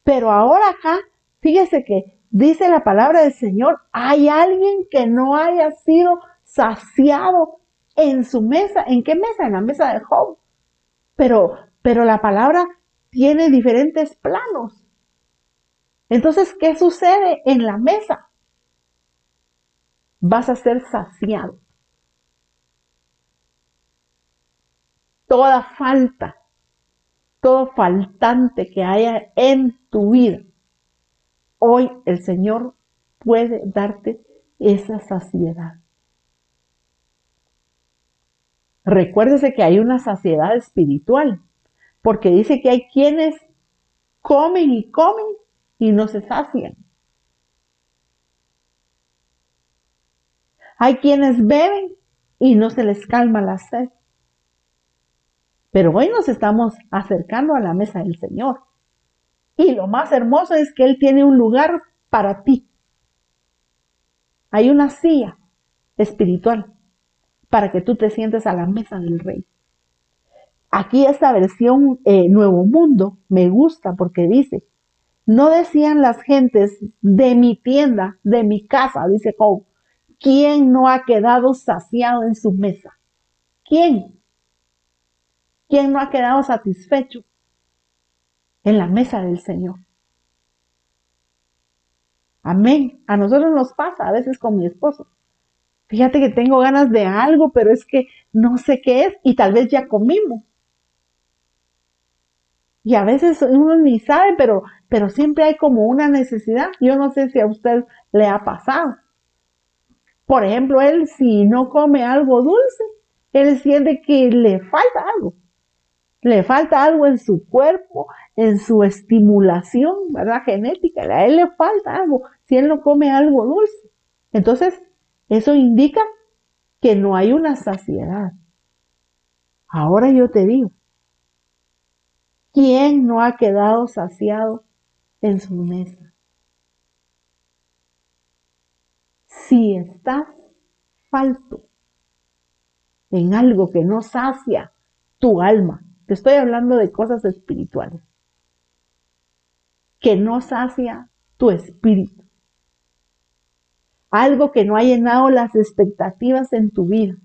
Pero ahora acá, fíjese que dice la palabra del Señor, hay alguien que no haya sido saciado en su mesa. ¿En qué mesa? En la mesa de Job. Pero, pero la palabra tiene diferentes planos. Entonces, ¿qué sucede en la mesa? Vas a ser saciado. Toda falta, todo faltante que haya en tu vida, hoy el Señor puede darte esa saciedad. Recuérdese que hay una saciedad espiritual, porque dice que hay quienes comen y comen y no se sacian. Hay quienes beben y no se les calma la sed. Pero hoy nos estamos acercando a la mesa del Señor. Y lo más hermoso es que Él tiene un lugar para ti. Hay una silla espiritual para que tú te sientes a la mesa del rey. Aquí esta versión eh, Nuevo Mundo me gusta porque dice, no decían las gentes de mi tienda, de mi casa, dice Job, ¿quién no ha quedado saciado en su mesa? ¿Quién? ¿Quién no ha quedado satisfecho en la mesa del Señor? Amén. A nosotros nos pasa a veces con mi esposo fíjate que tengo ganas de algo, pero es que no sé qué es y tal vez ya comimos. Y a veces uno ni sabe, pero, pero siempre hay como una necesidad. Yo no sé si a usted le ha pasado. Por ejemplo, él si no come algo dulce, él siente que le falta algo. le falta algo en su cuerpo, en su estimulación, ¿verdad? Genética, a él le falta algo, si él no come algo dulce. Entonces, eso indica que no hay una saciedad. Ahora yo te digo, ¿quién no ha quedado saciado en su mesa? Si estás falto en algo que no sacia tu alma, te estoy hablando de cosas espirituales, que no sacia tu espíritu, algo que no ha llenado las expectativas en tu vida,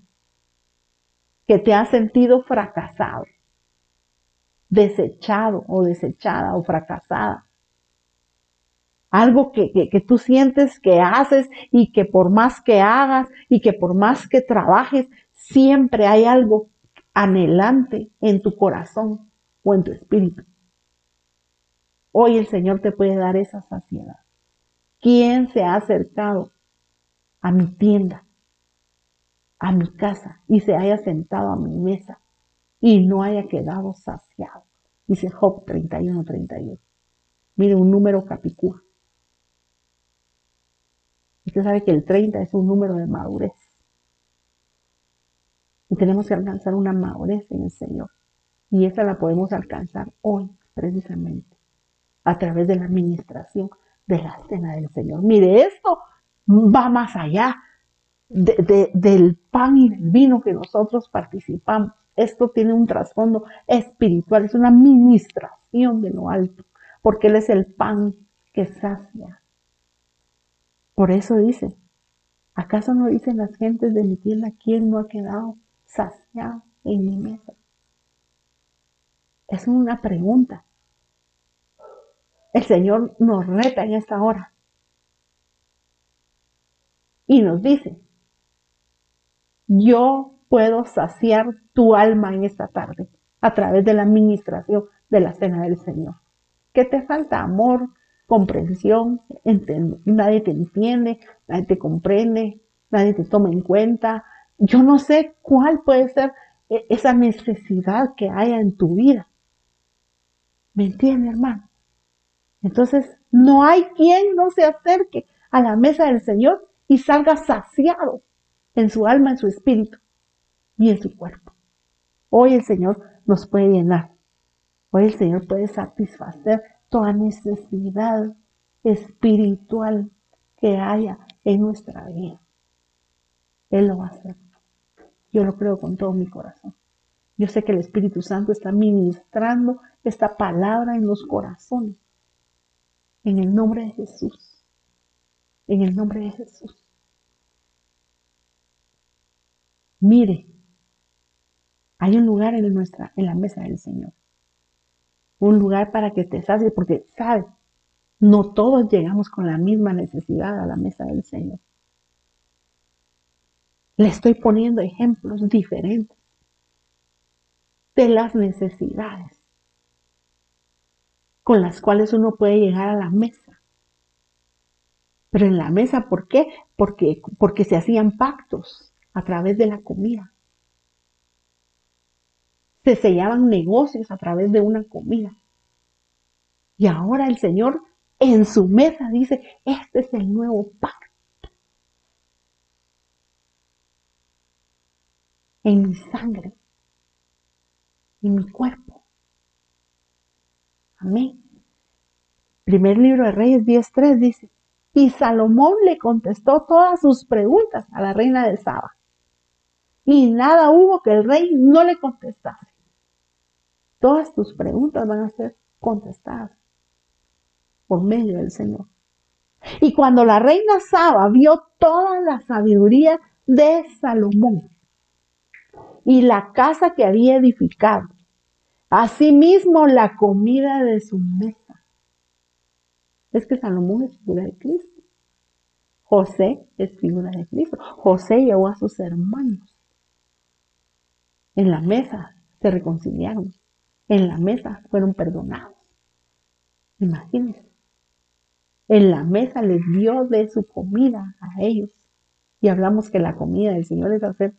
que te ha sentido fracasado, desechado o desechada o fracasada. Algo que, que, tú sientes que haces y que por más que hagas y que por más que trabajes, siempre hay algo anhelante en tu corazón o en tu espíritu. Hoy el Señor te puede dar esa saciedad. ¿Quién se ha acercado a mi tienda, a mi casa y se haya sentado a mi mesa y no haya quedado saciado. Dice Job 31, 31. Mire un número capicúa. Usted sabe que el 30 es un número de madurez. Y tenemos que alcanzar una madurez en el Señor. Y esa la podemos alcanzar hoy, precisamente, a través de la administración de la cena del Señor. Mire, esto va más allá del pan y del vino que nosotros participamos. Esto tiene un trasfondo espiritual, es una administración de lo alto, porque Él es el pan que sacia. Por eso dice, ¿acaso no dicen las gentes de mi tienda quién no ha quedado saciado en mi mesa? Es una pregunta. El Señor nos reta en esta hora y nos dice, yo puedo saciar tu alma en esta tarde a través de la administración de la cena del Señor. ¿Qué te falta? Amor, comprensión, nadie te entiende, nadie te comprende, nadie te toma en cuenta. Yo no sé cuál puede ser e-, esa necesidad que haya en tu vida. ¿Me entiende, hermano? Entonces, no hay quien no se acerque a la mesa del Señor y salga saciado en su alma, en su espíritu y en su cuerpo. Hoy el Señor nos puede llenar. Hoy el Señor puede satisfacer toda necesidad espiritual que haya en nuestra vida. Él lo va a hacer. Yo lo creo con todo mi corazón. Yo sé que el Espíritu Santo está ministrando esta palabra en los corazones. En el nombre de Jesús en el nombre de Jesús. Mire, hay un lugar en, nuestra, en la mesa del Señor. Un lugar para que te sacie, porque, ¿sabe? No todos llegamos con la misma necesidad a la mesa del Señor. Le estoy poniendo ejemplos diferentes de las necesidades con las cuales uno puede llegar a la mesa. Pero en la mesa, ¿por qué? Porque, porque se hacían pactos a través de la comida. Se sellaban negocios a través de una comida. Y ahora el Señor en su mesa dice, este es el nuevo pacto. En mi sangre, en mi cuerpo. Amén. Primer libro de Reyes 10.3 dice, y Salomón le contestó todas sus preguntas a la reina de Saba. Y nada hubo que el rey no le contestase. Todas tus preguntas van a ser contestadas por medio del Señor. Y cuando la reina Saba vio toda la sabiduría de Salomón y la casa que había edificado, asimismo la comida de su mesa, es que Salomón es figura de Cristo. José es figura de Cristo. José llevó a sus hermanos. En la mesa se reconciliaron. En la mesa fueron perdonados. Imagínense. En la mesa les dio de su comida a ellos. Y hablamos que la comida del Señor es hacer,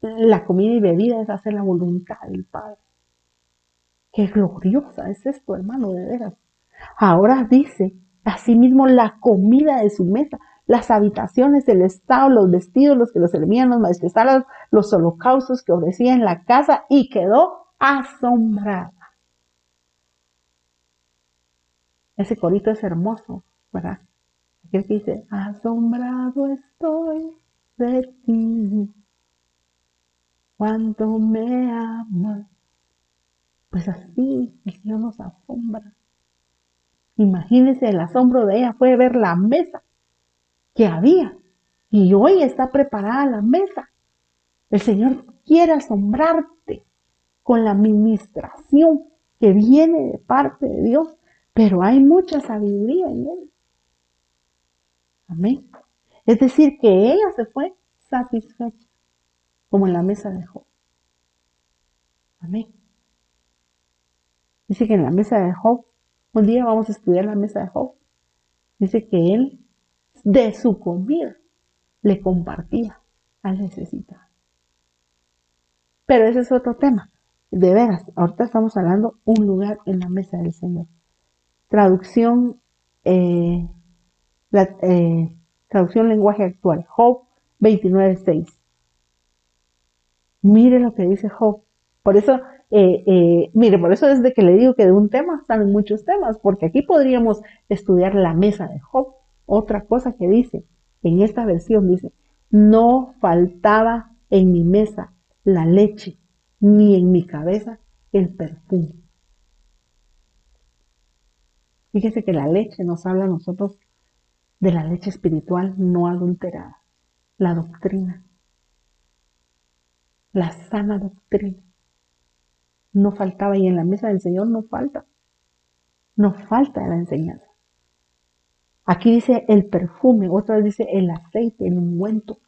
la comida y bebida es hacer la voluntad del Padre. Qué gloriosa es esto, hermano, de veras. Ahora dice, asimismo, la comida de su mesa, las habitaciones, el estado, los vestidos, los que los servían, los maestros, los holocaustos que ofrecía en la casa y quedó asombrada. Ese corito es hermoso, ¿verdad? Aquel que dice, asombrado estoy de ti, cuánto me amas. Pues así el Señor nos asombra. Imagínense el asombro de ella fue ver la mesa que había y hoy está preparada la mesa. El Señor quiere asombrarte con la administración que viene de parte de Dios, pero hay mucha sabiduría en él. Amén. Es decir, que ella se fue satisfecha, como en la mesa de Job. Amén. Dice que en la mesa de Job, un día vamos a estudiar la mesa de Job. Dice que él, de su comida, le compartía al necesitado. Pero ese es otro tema. De veras, ahorita estamos hablando un lugar en la mesa del Señor. Traducción, eh, eh, traducción lenguaje actual. Job 29.6. Mire lo que dice Job. Por eso eh, eh, mire, por eso desde que le digo que de un tema están muchos temas, porque aquí podríamos estudiar la mesa de Job. Otra cosa que dice, en esta versión dice, no faltaba en mi mesa la leche, ni en mi cabeza el perfume. Fíjese que la leche nos habla a nosotros de la leche espiritual no adulterada, la doctrina, la sana doctrina no faltaba y en la mesa del Señor no falta. No falta la enseñanza. Aquí dice el perfume, otra vez dice el aceite, el ungüento.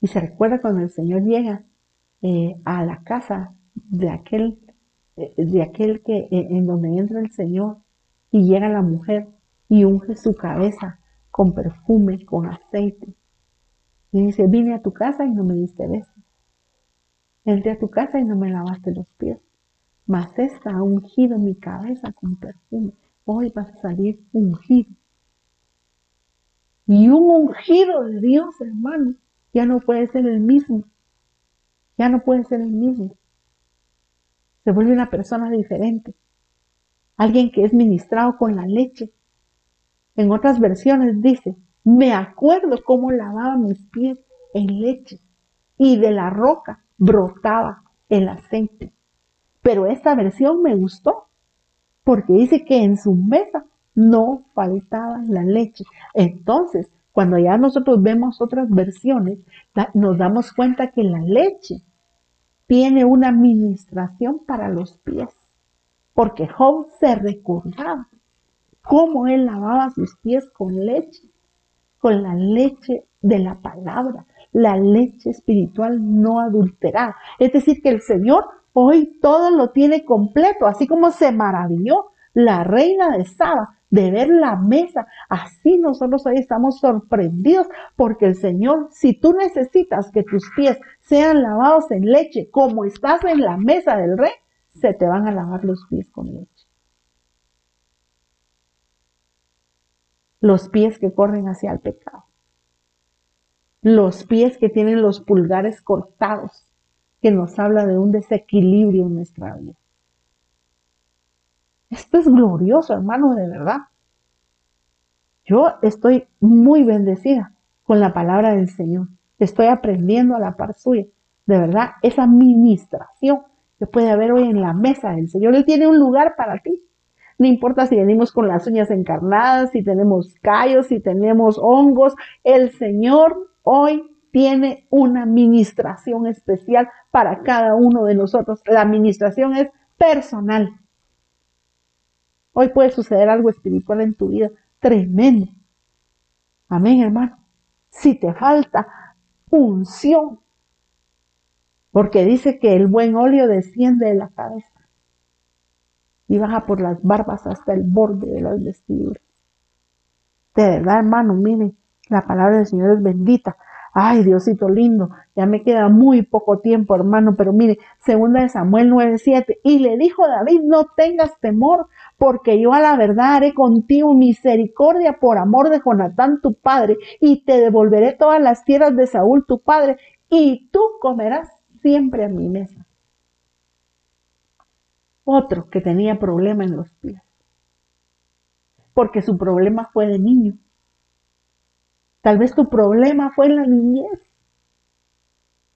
Y se recuerda cuando el Señor llega eh, a la casa de aquel, eh, de aquel que eh, en donde entra el Señor y llega la mujer y unge su cabeza con perfume, con aceite. Y dice, vine a tu casa y no me diste beso. Entré a tu casa y no me lavaste los pies. Mas esta ha ungido mi cabeza con perfume. Hoy vas a salir ungido. Y un ungido de Dios, hermano, ya no puede ser el mismo. Ya no puede ser el mismo. Se vuelve una persona diferente. Alguien que es ministrado con la leche. En otras versiones dice, me acuerdo cómo lavaba mis pies en leche y de la roca brotaba el aceite. Pero esta versión me gustó porque dice que en su mesa no faltaba la leche. Entonces, cuando ya nosotros vemos otras versiones, nos damos cuenta que la leche tiene una administración para los pies. Porque Job se recordaba cómo él lavaba sus pies con leche, con la leche de la palabra, la leche espiritual no adulterada. Es decir, que el Señor hoy todo lo tiene completo, así como se maravilló la reina de Saba de ver la mesa. Así nosotros hoy estamos sorprendidos porque el Señor, si tú necesitas que tus pies sean lavados en leche, como estás en la mesa del rey, se te van a lavar los pies con leche. Los pies que corren hacia el pecado los pies que tienen los pulgares cortados, que nos habla de un desequilibrio en nuestra vida. Esto es glorioso, hermano, de verdad. Yo estoy muy bendecida con la palabra del Señor. Estoy aprendiendo a la par suya. De verdad, esa ministración que puede haber hoy en la mesa del Señor. Él tiene un lugar para ti. No importa si venimos con las uñas encarnadas, si tenemos callos, si tenemos hongos. El Señor hoy tiene una administración especial para cada uno de nosotros. La administración es personal. Hoy puede suceder algo espiritual en tu vida tremendo. Amén, hermano. Si te falta unción, porque dice que el buen óleo desciende de la cabeza y baja por las barbas hasta el borde de las vestiduras. De verdad, hermano, miren, la palabra del Señor es bendita. Ay, Diosito lindo, ya me queda muy poco tiempo, hermano, pero mire, segunda de Samuel 9:7, y le dijo David, no tengas temor, porque yo a la verdad haré contigo misericordia por amor de Jonatán tu padre, y te devolveré todas las tierras de Saúl tu padre, y tú comerás siempre a mi mesa. Otro que tenía problema en los pies, porque su problema fue de niño Tal vez tu problema fue en la niñez.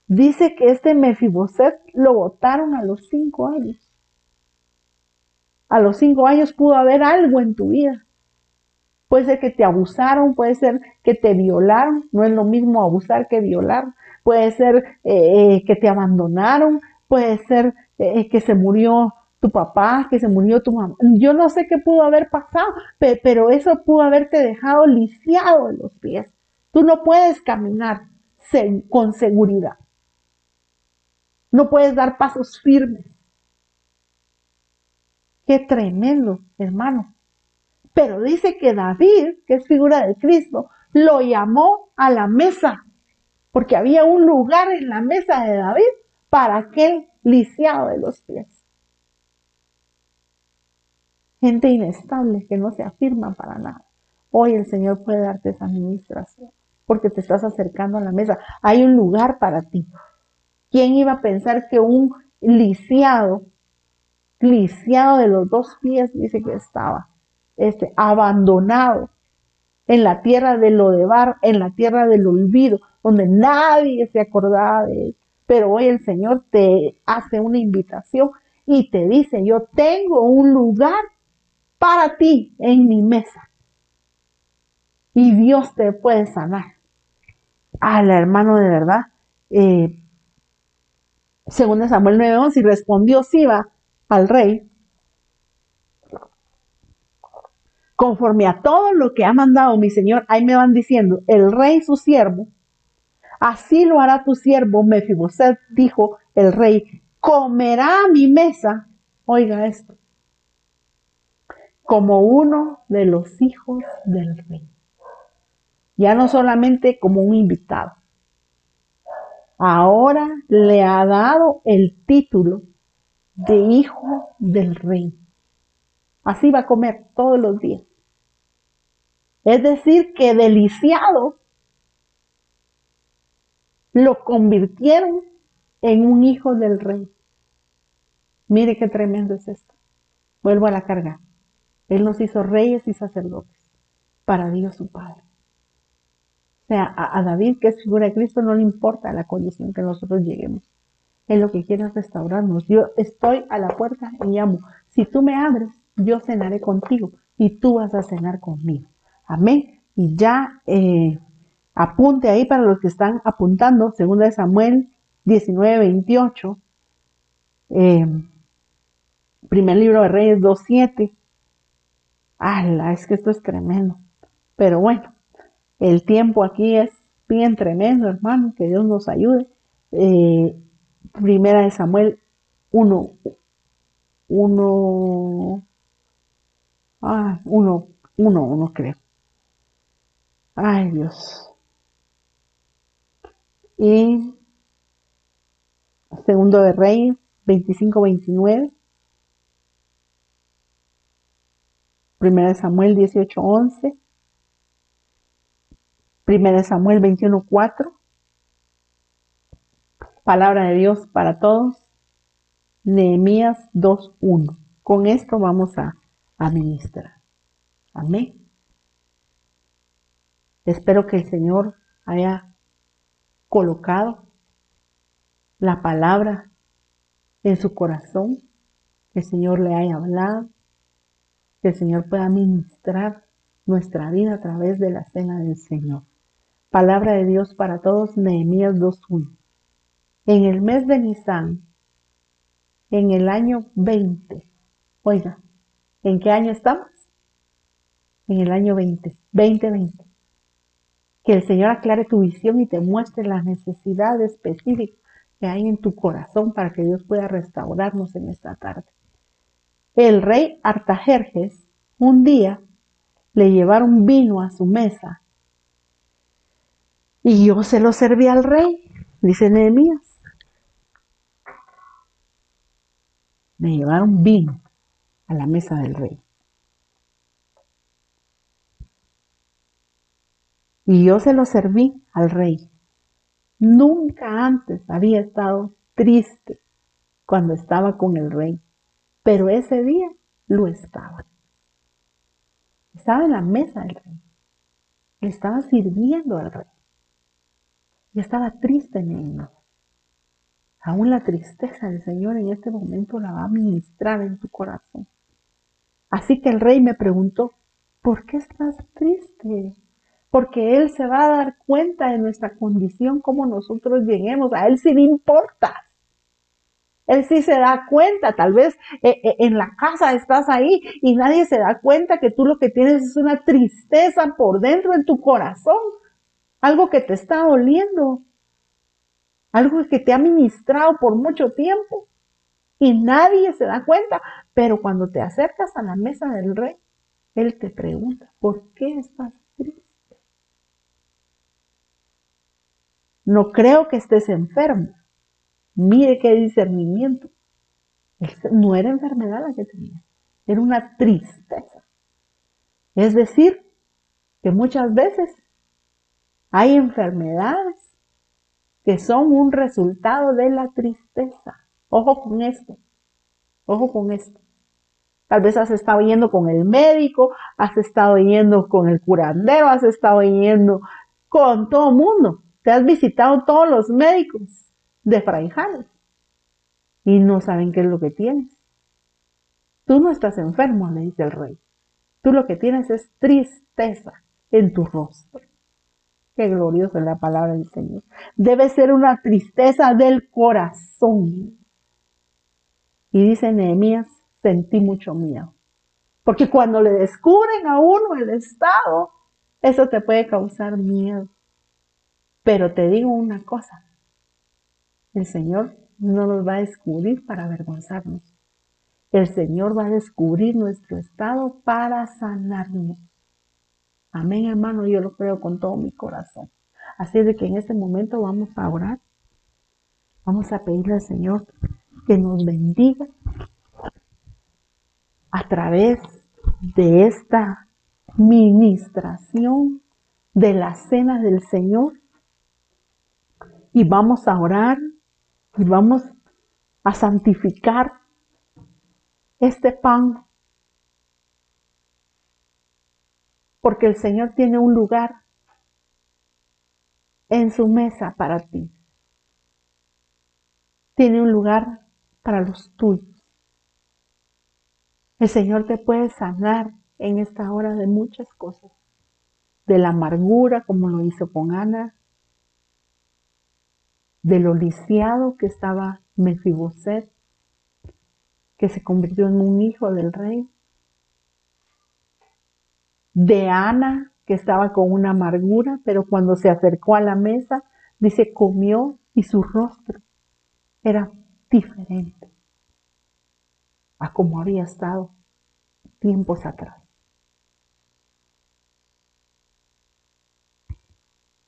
Dice que este Mefiboset lo votaron a los cinco años. A los cinco años pudo haber algo en tu vida. Puede ser que te abusaron, puede ser que te violaron, no es lo mismo abusar que violar. Puede ser eh, eh, que te abandonaron, puede ser eh, que se murió tu papá, que se murió tu mamá. Yo no sé qué pudo haber pasado, pero eso pudo haberte dejado lisiado en los pies. Tú no puedes caminar con seguridad. No puedes dar pasos firmes. Qué tremendo, hermano. Pero dice que David, que es figura de Cristo, lo llamó a la mesa, porque había un lugar en la mesa de David para aquel lisiado de los pies. Gente inestable que no se afirma para nada. Hoy el Señor puede darte esa administración porque te estás acercando a la mesa. Hay un lugar para ti. ¿Quién iba a pensar que un lisiado, lisiado de los dos pies, dice que estaba, este, abandonado en la tierra de Lodebar, en la tierra del olvido, donde nadie se acordaba de él. Pero hoy el Señor te hace una invitación y te dice, yo tengo un lugar para ti en mi mesa. Y Dios te puede sanar al hermano de verdad. Eh, según Samuel 9:11, y respondió Siba al rey, conforme a todo lo que ha mandado mi señor, ahí me van diciendo, el rey su siervo, así lo hará tu siervo Mefiboset, dijo el rey, comerá a mi mesa, oiga esto, como uno de los hijos del rey ya no solamente como un invitado. Ahora le ha dado el título de hijo del rey. Así va a comer todos los días. Es decir, que deliciado lo convirtieron en un hijo del rey. Mire qué tremendo es esto. Vuelvo a la carga. Él nos hizo reyes y sacerdotes para Dios su Padre. O sea, a, David, que es figura de Cristo, no le importa la condición que nosotros lleguemos. Él lo que quiere es restaurarnos. Yo estoy a la puerta y llamo. Si tú me abres, yo cenaré contigo y tú vas a cenar conmigo. Amén. Y ya eh, apunte ahí para los que están apuntando, segunda de Samuel 19, 28. Eh, primer libro de Reyes 2, 7. ¡Hala! Es que esto es tremendo. Pero bueno, el tiempo aquí es bien tremendo, hermano, que Dios nos ayude. Eh, primera de Samuel 1, 1, ah, 1, 1, 1 creo. Ay Dios. Y segundo de Reyes 25, 29. Primera de Samuel 18, 11. Primera Samuel 21.4. Palabra de Dios para todos. Nehemías 2.1. Con esto vamos a administrar. Amén. Espero que el Señor haya colocado la palabra en su corazón, que el Señor le haya hablado, que el Señor pueda ministrar nuestra vida a través de la cena del Señor. Palabra de Dios para todos, Nehemías 2.1. En el mes de Nisan, en el año 20, oiga, ¿en qué año estamos? En el año 20, 2020. Que el Señor aclare tu visión y te muestre la necesidad específica que hay en tu corazón para que Dios pueda restaurarnos en esta tarde. El rey Artajerjes un día le llevaron vino a su mesa Y yo se lo serví al rey, dice Nehemías. Me llevaron vino a la mesa del rey. Y yo se lo serví al rey. Nunca antes había estado triste cuando estaba con el rey, pero ese día lo estaba. Estaba en la mesa del rey. Le estaba sirviendo al rey. Y estaba triste en él. Aún la tristeza del Señor en este momento la va a ministrar en tu corazón. Así que el rey me preguntó, ¿por qué estás triste? Porque Él se va a dar cuenta de nuestra condición, como nosotros lleguemos. A Él sí le importa. Él sí se da cuenta, tal vez eh, eh, en la casa estás ahí y nadie se da cuenta que tú lo que tienes es una tristeza por dentro en tu corazón, algo que te está doliendo, algo que te ha ministrado por mucho tiempo y nadie se da cuenta, pero cuando te acercas a la mesa del rey, él te pregunta, ¿por qué estás triste? No creo que estés enfermo. Mire qué discernimiento. No era enfermedad la que tenía, era una tristeza. Es decir, que muchas veces hay enfermedades que son un resultado de la tristeza. Ojo con esto, ojo con esto. Tal vez has estado yendo con el médico, has estado yendo con el curandero, has estado yendo con todo mundo. Te has visitado todos los médicos de Fraijales y no saben qué es lo que tienes. Tú no estás enfermo, le dice el rey. Tú lo que tienes es tristeza en tu rostro. Qué gloriosa es la palabra del Señor. Debe ser una tristeza del corazón. Y dice Nehemías, sentí mucho miedo. Porque cuando le descubren a uno el estado, eso te puede causar miedo. Pero te digo una cosa, el Señor no nos va a descubrir para avergonzarnos. El Señor va a descubrir nuestro estado para sanarnos. Amén, hermano, yo lo creo con todo mi corazón. Así de que en este momento vamos a orar. Vamos a pedirle al Señor que nos bendiga a través de esta ministración de la cena del Señor. Y vamos a orar y vamos a santificar este pan porque el Señor tiene un lugar en su mesa para ti. Tiene un lugar para los tuyos. El Señor te puede sanar en esta hora de muchas cosas. De la amargura, como lo hizo con Ana, de lo lisiado que estaba Mefiboset, que se convirtió en un hijo del rey, de Ana, que estaba con una amargura, pero cuando se acercó a la mesa, dice, comió y su rostro era diferente a como había estado tiempos atrás.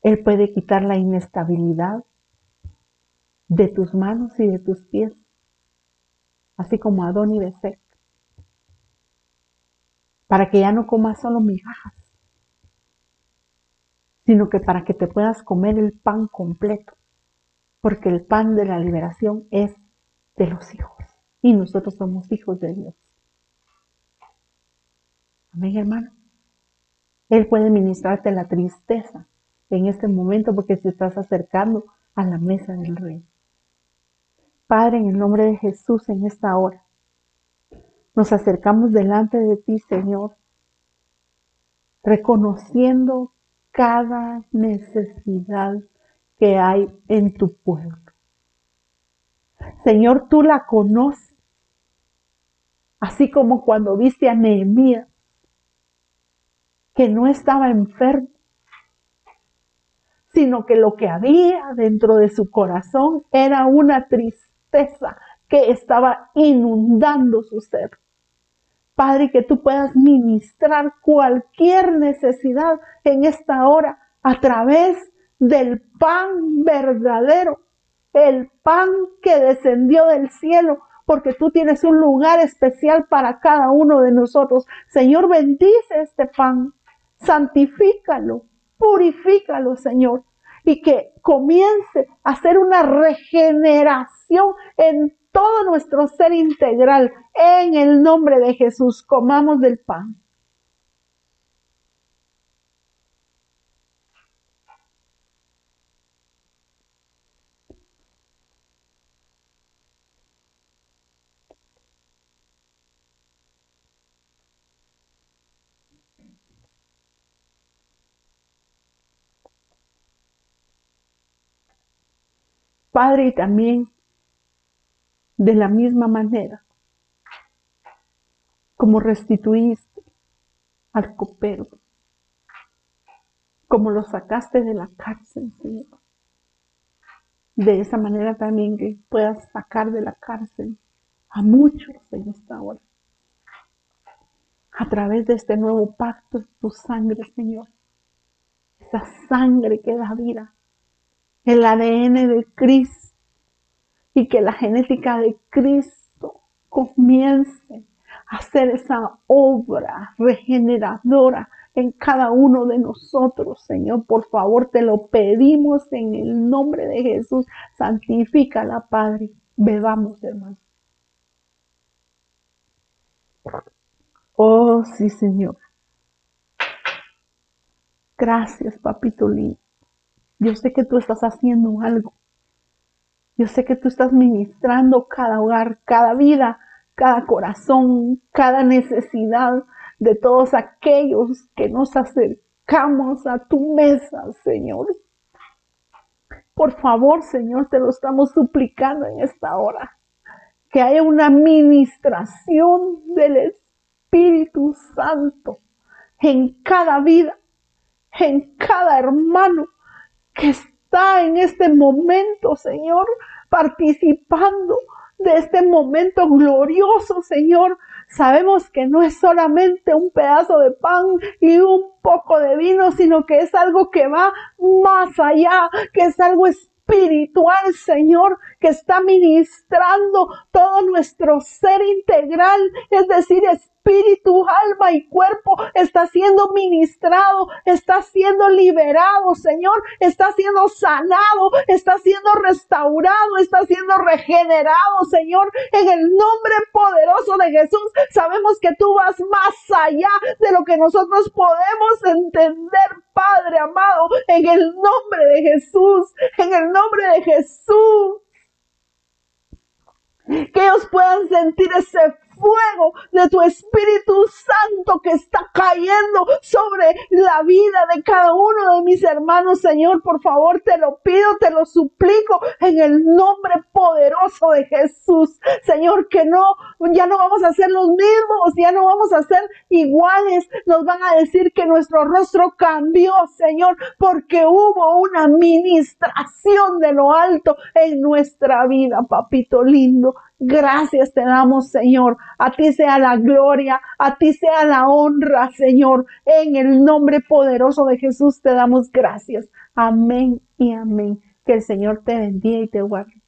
Él puede quitar la inestabilidad de tus manos y de tus pies, así como Adón y Besek, para que ya no comas solo migajas, sino que para que te puedas comer el pan completo, porque el pan de la liberación es de los hijos, y nosotros somos hijos de Dios. Amén, hermano. Él puede ministrarte la tristeza en este momento porque te estás acercando a la mesa del rey. Padre, en el nombre de Jesús, en esta hora, nos acercamos delante de ti, Señor, reconociendo cada necesidad que hay en tu pueblo. Señor, tú la conoces, así como cuando viste a Nehemías, que no estaba enfermo, sino que lo que había dentro de su corazón era una tristeza que estaba inundando su ser. Padre, que tú puedas ministrar cualquier necesidad en esta hora a través del pan verdadero, el pan que descendió del cielo, porque tú tienes un lugar especial para cada uno de nosotros. Señor, bendice este pan, santifícalo, purifícalo, Señor, y que comience a hacer una regeneración en todo nuestro ser integral. En el nombre de Jesús, comamos del pan. Padre, y también de la misma manera como restituiste al copero, como lo sacaste de la cárcel, Señor. De esa manera también que puedas sacar de la cárcel a muchos en esta hora. A través de este nuevo pacto, tu sangre, Señor. Esa sangre que da vida, el ADN de Cristo y que la genética de Cristo comience a hacer esa obra regeneradora en cada uno de nosotros, Señor. Por favor, te lo pedimos en el nombre de Jesús. Santifícala, Padre. Bebamos, hermano. Oh, sí, Señor. Gracias, papito lindo. Yo sé que tú estás haciendo algo. Yo sé que tú estás ministrando cada hogar, cada vida, cada corazón, cada necesidad de todos aquellos que nos acercamos a tu mesa, Señor. Por favor, Señor, te lo estamos suplicando en esta hora. Que haya una ministración del Espíritu Santo en cada vida, en cada hermano, que está en este momento, Señor, participando de este momento glorioso, Señor. Sabemos que no es solamente un pedazo de pan y un poco de vino, sino que es algo que va más allá, que es algo espiritual, Señor, que está ministrando todo nuestro ser integral, es decir, espíritu, alma y cuerpo está siendo ministrado, está siendo liberado, Señor, está siendo sanado, está siendo restaurado, está siendo regenerado, Señor, en el nombre poderoso de Jesús. Sabemos que tú vas más allá de lo que nosotros podemos entender, Padre amado, en el nombre de Jesús, en el nombre de Jesús. Que ellos puedan sentir ese fuego de tu Espíritu Santo que está cayendo sobre la vida de cada uno de mis hermanos, Señor. Por favor, te lo pido, te lo suplico en el nombre poderoso de Jesús. Señor, que no, ya no vamos a ser los mismos, ya no vamos a ser iguales. Nos van a decir que nuestro rostro cambió, Señor, porque hubo una ministración de lo alto en nuestra vida, papito lindo. Gracias te damos, Señor. A ti sea la gloria, a ti sea la honra, Señor. En el nombre poderoso de Jesús te damos gracias. Amén y amén. Que el Señor te bendiga y te guarde.